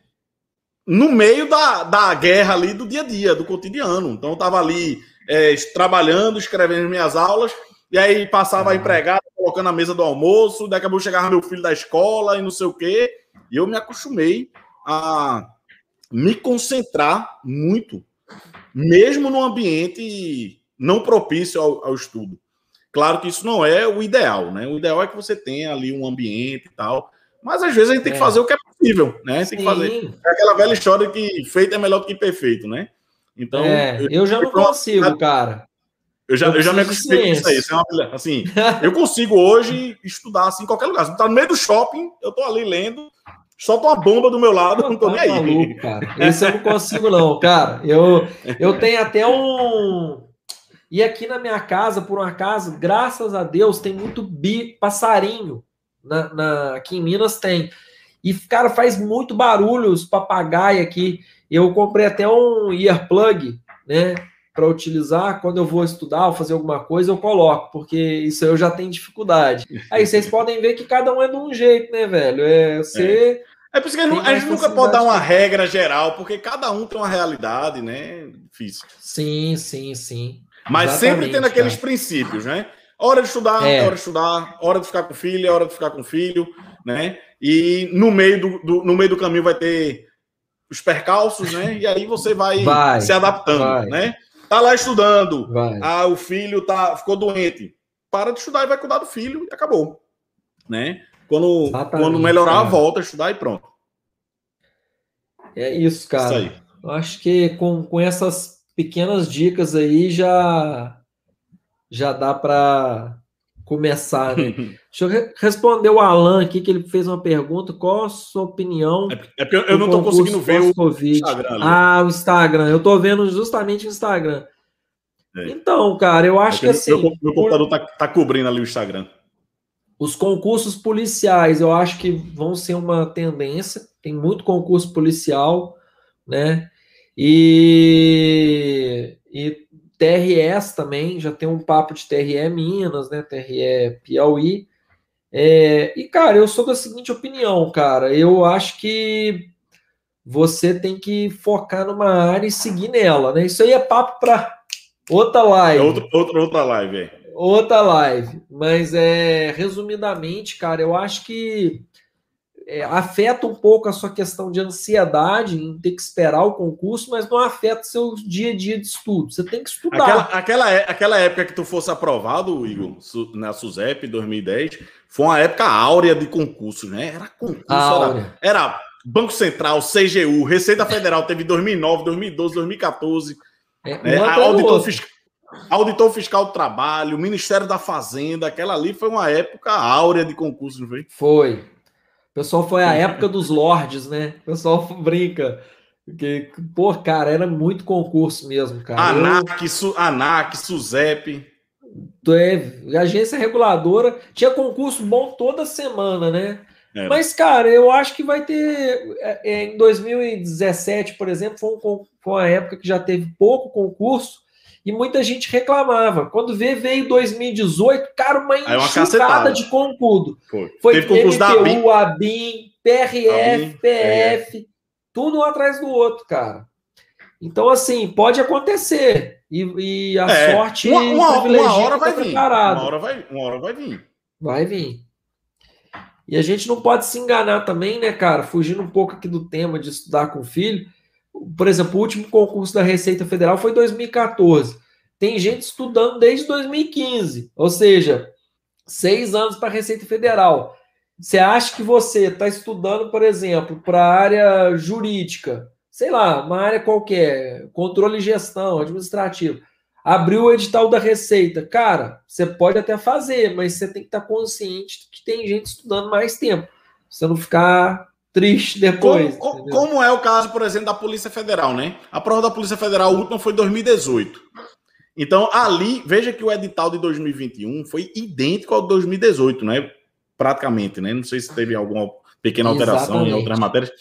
no meio da, da guerra ali do dia a dia, do cotidiano. Então, eu estava ali é, trabalhando, escrevendo minhas aulas, e aí passava a empregada colocando a mesa do almoço, daqui a pouco chegava meu filho da escola e não sei o quê. E eu me acostumei a me concentrar muito, mesmo num ambiente não propício ao, ao estudo. Claro que isso não é o ideal, né? O ideal é que você tenha ali um ambiente e tal, mas às vezes a gente tem que é. fazer o que é possível, né? Tem que fazer. É aquela velha história que feito é melhor do que perfeito, né? Então. É, eu, eu, já não consigo, cara. Eu já, eu, eu já me acostumei com isso aí. Isso é uma, assim, [laughs] eu consigo hoje estudar assim, em qualquer lugar. Se tá no meio do shopping, eu tô ali lendo, solta uma bomba do meu lado, [laughs] não tô tá nem aí. Maluco, cara. Isso eu não consigo, não, cara. Eu, eu tenho até um. E aqui na minha casa, por um acaso, graças a Deus, tem muito bi passarinho. Na, na, aqui em Minas tem. E, cara, faz muito barulho os papagaios aqui. Eu comprei até um earplug, né? Para utilizar quando eu vou estudar ou fazer alguma coisa, eu coloco, porque isso eu já tenho dificuldade. Aí vocês [laughs] podem ver que cada um é de um jeito, né, velho? É você. É. É por isso que a gente nunca pode dar uma regra geral, porque cada um tem uma realidade, né? Difícil. Sim, sim, sim. Mas Exatamente, sempre tendo aqueles cara. princípios, né? Hora de estudar, é. hora de estudar, hora de ficar com filho, hora de ficar com filho, né? E no meio do, do, no meio do caminho vai ter os percalços, né? E aí você vai, [laughs] vai se adaptando, vai. né? Tá lá estudando, vai. ah, o filho tá, ficou doente. Para de estudar e vai cuidar do filho e acabou, né? Quando, quando melhorar, é. volta a estudar e pronto. É isso, cara. Isso aí. Eu acho que com, com essas pequenas dicas aí já já dá para começar, né? [laughs] Deixa eu responder o Alan aqui, que ele fez uma pergunta. Qual a sua opinião? É porque eu não estou conseguindo ver o? Instagram. Ah, o Instagram. Eu estou vendo justamente o Instagram. É. Então, cara, eu acho é que, que assim. Meu, meu computador está tá cobrindo ali o Instagram. Os concursos policiais, eu acho que vão ser uma tendência. Tem muito concurso policial, né? E, e TRS também, já tem um papo de TRE Minas, né? TRE Piauí. É, e, cara, eu sou da seguinte opinião, cara. Eu acho que você tem que focar numa área e seguir nela, né? Isso aí é papo para outra live. É outra, outra, outra live, é. Outra live. Mas, é, resumidamente, cara, eu acho que é, afeta um pouco a sua questão de ansiedade em ter que esperar o concurso, mas não afeta seu dia a dia de estudo. Você tem que estudar. Aquela, aquela, é, aquela época que tu fosse aprovado, Igor, na SUSEP 2010, foi uma época áurea de concursos, né? Era concurso, era, era, Banco Central, CGU, Receita Federal teve 2009, 2012, 2014. É, né? auditor, fiscal, auditor Fiscal do Trabalho, Ministério da Fazenda, aquela ali foi uma época áurea de concursos, não foi? Foi. O pessoal foi a época dos lords, né? O pessoal [laughs] brinca. Porque, pô, cara, era muito concurso mesmo, cara. ANAC, Eu... Su, ANAC SUSEP. É, agência reguladora. Tinha concurso bom toda semana, né? É. Mas, cara, eu acho que vai ter. É, é em 2017, por exemplo, foi, um, foi uma época que já teve pouco concurso e muita gente reclamava. Quando vê, veio 2018, cara, uma enxurrada de concurso. Foi, foi Teve MPU, da ABIN, PRF, PF, tudo um atrás do outro, cara. Então, assim, pode acontecer. E, e a é, sorte. Uma, uma, uma hora vai vir. Uma hora vai, uma hora vai vir. Vai vir. E a gente não pode se enganar também, né, cara? Fugindo um pouco aqui do tema de estudar com o filho. Por exemplo, o último concurso da Receita Federal foi em 2014. Tem gente estudando desde 2015, ou seja, seis anos para a Receita Federal. Você acha que você está estudando, por exemplo, para a área jurídica, sei lá, uma área qualquer, controle e gestão, administrativo abriu o edital da Receita. Cara, você pode até fazer, mas você tem que estar consciente que tem gente estudando mais tempo. Você não ficar triste depois. Como, como, é o caso, por exemplo, da Polícia Federal, né? A prova da Polícia Federal última foi em 2018. Então, ali, veja que o edital de 2021 foi idêntico ao de 2018, né? Praticamente, né? Não sei se teve alguma pequena alteração Exatamente. em outras matérias.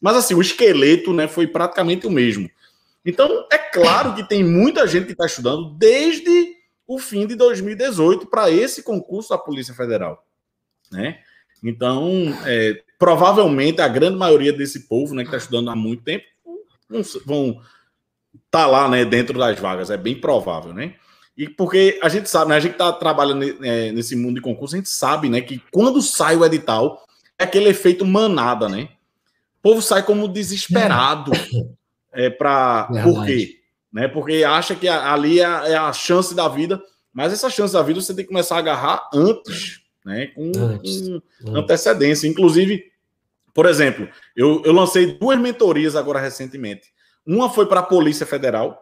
Mas assim, o esqueleto, né, foi praticamente o mesmo. Então, é claro que tem muita gente que está estudando desde o fim de 2018 para esse concurso da Polícia Federal. Né? Então, é, provavelmente a grande maioria desse povo né, que está estudando há muito tempo vão estar tá lá né, dentro das vagas. É bem provável, né? E porque a gente sabe, né, a gente está trabalhando é, nesse mundo de concurso, a gente sabe né, que quando sai o edital, é aquele efeito manada, né? O povo sai como desesperado. é, para. Por quê? Né? Porque acha que ali é, é a chance da vida, mas essa chance da vida você tem que começar a agarrar antes, né? com, antes. com antecedência. Inclusive, por exemplo, eu, eu lancei duas mentorias agora recentemente. Uma foi para a Polícia Federal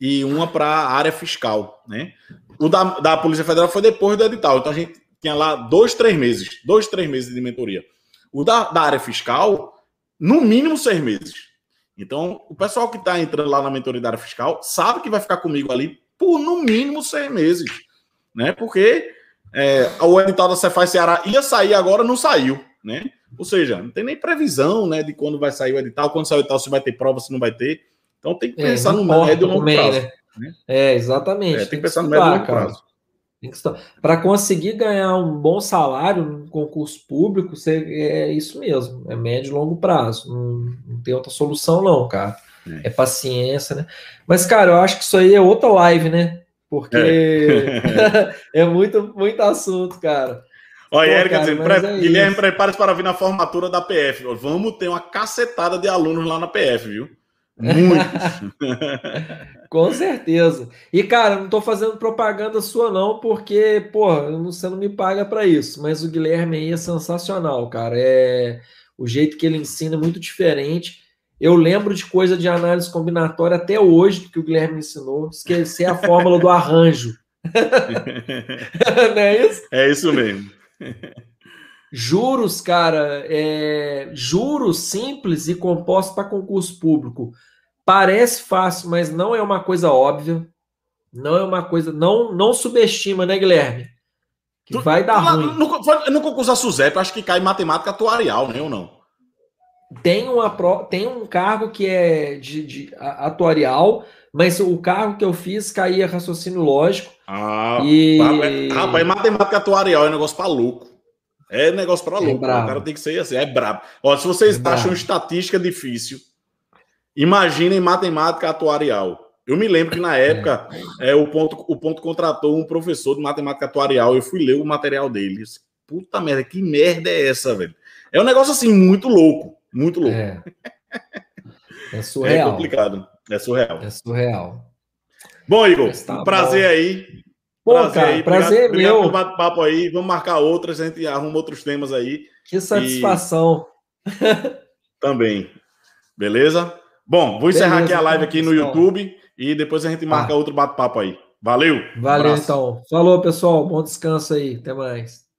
e uma para a área fiscal. Né? O da, da Polícia Federal foi depois do edital. Então a gente tinha lá dois, três meses. Dois, três meses de mentoria. O da, da área fiscal, no mínimo seis meses. Então, o pessoal que está entrando lá na mentoria da área fiscal sabe que vai ficar comigo ali por no mínimo seis meses, né? Porque é, o edital da Cefaz Ceará ia sair agora, não saiu, né? Ou seja, não tem nem previsão, né, de quando vai sair o edital, quando sair o edital, se vai ter prova, se não vai ter. Então tem que é, pensar é, no médio e longo prazo. Né? Né? É, exatamente. É, tem, tem que pensar no médio e longo prazo. Para conseguir ganhar um bom salário no concurso público, você, é isso mesmo, é médio e longo prazo. Não, não tem outra solução, não, cara. É. é. paciência, né? Mas, cara, eu acho que isso aí é outra live, né? Porque é, [laughs] é muito, muito assunto, cara. Olha, Érica dizendo, é Guilherme, prepare-se para vir na formatura da PF. Vamos ter uma cacetada de alunos lá na PF, viu? Muitos. [laughs] Com certeza. E, cara, não estou fazendo propaganda sua, não, porque, pô, você não me paga para isso. Mas o Guilherme aí é sensacional, cara. É o jeito que ele ensina é muito diferente. Eu lembro de coisa de análise combinatória até hoje que o Guilherme me ensinou. Esquecer a fórmula do arranjo. [laughs] [laughs] não é isso? É isso mesmo. Juros, cara, é, juros simples e compostos para concurso público. Parece fácil, mas não é uma coisa óbvia. Não é uma coisa. Não, não subestima, né, Guilherme? Que vai dar Lá, ruim. No, no, concurso da SUSEP, acho que cai matemática atuarial, né, ou não? Tem, uma, tem um cargo que é de, de atuarial, mas o cargo que eu fiz caía raciocínio lógico. Ah, e... rapaz, matemática atuarial é negócio para louco. É negócio para é louco. É o cara tem que ser assim, é brabo. Ó, se vocês é acham estatística difícil, imaginem matemática atuarial. Eu me lembro que na época é. é. o, ponto, o ponto contratou um professor de matemática atuarial. Eu fui ler o material dele. Puta merda, que merda é essa, velho? É um negócio assim, muito louco. Muito louco. É, [laughs] é surreal. É complicado. É surreal. É surreal. Bom, Igor, tá prazer aí. Pô, prazer cara, aí. prazer obrigado, meu. Obrigado pelo bate-papo aí. Vamos marcar outras, a gente arruma outros temas aí. Que satisfação. E... Também. Beleza? Bom, vou encerrar Beleza, aqui a live aqui no YouTube e depois a gente marca ah. outro bate-papo aí. Valeu. Valeu, um então. Falou, pessoal. Bom descanso aí. Até mais.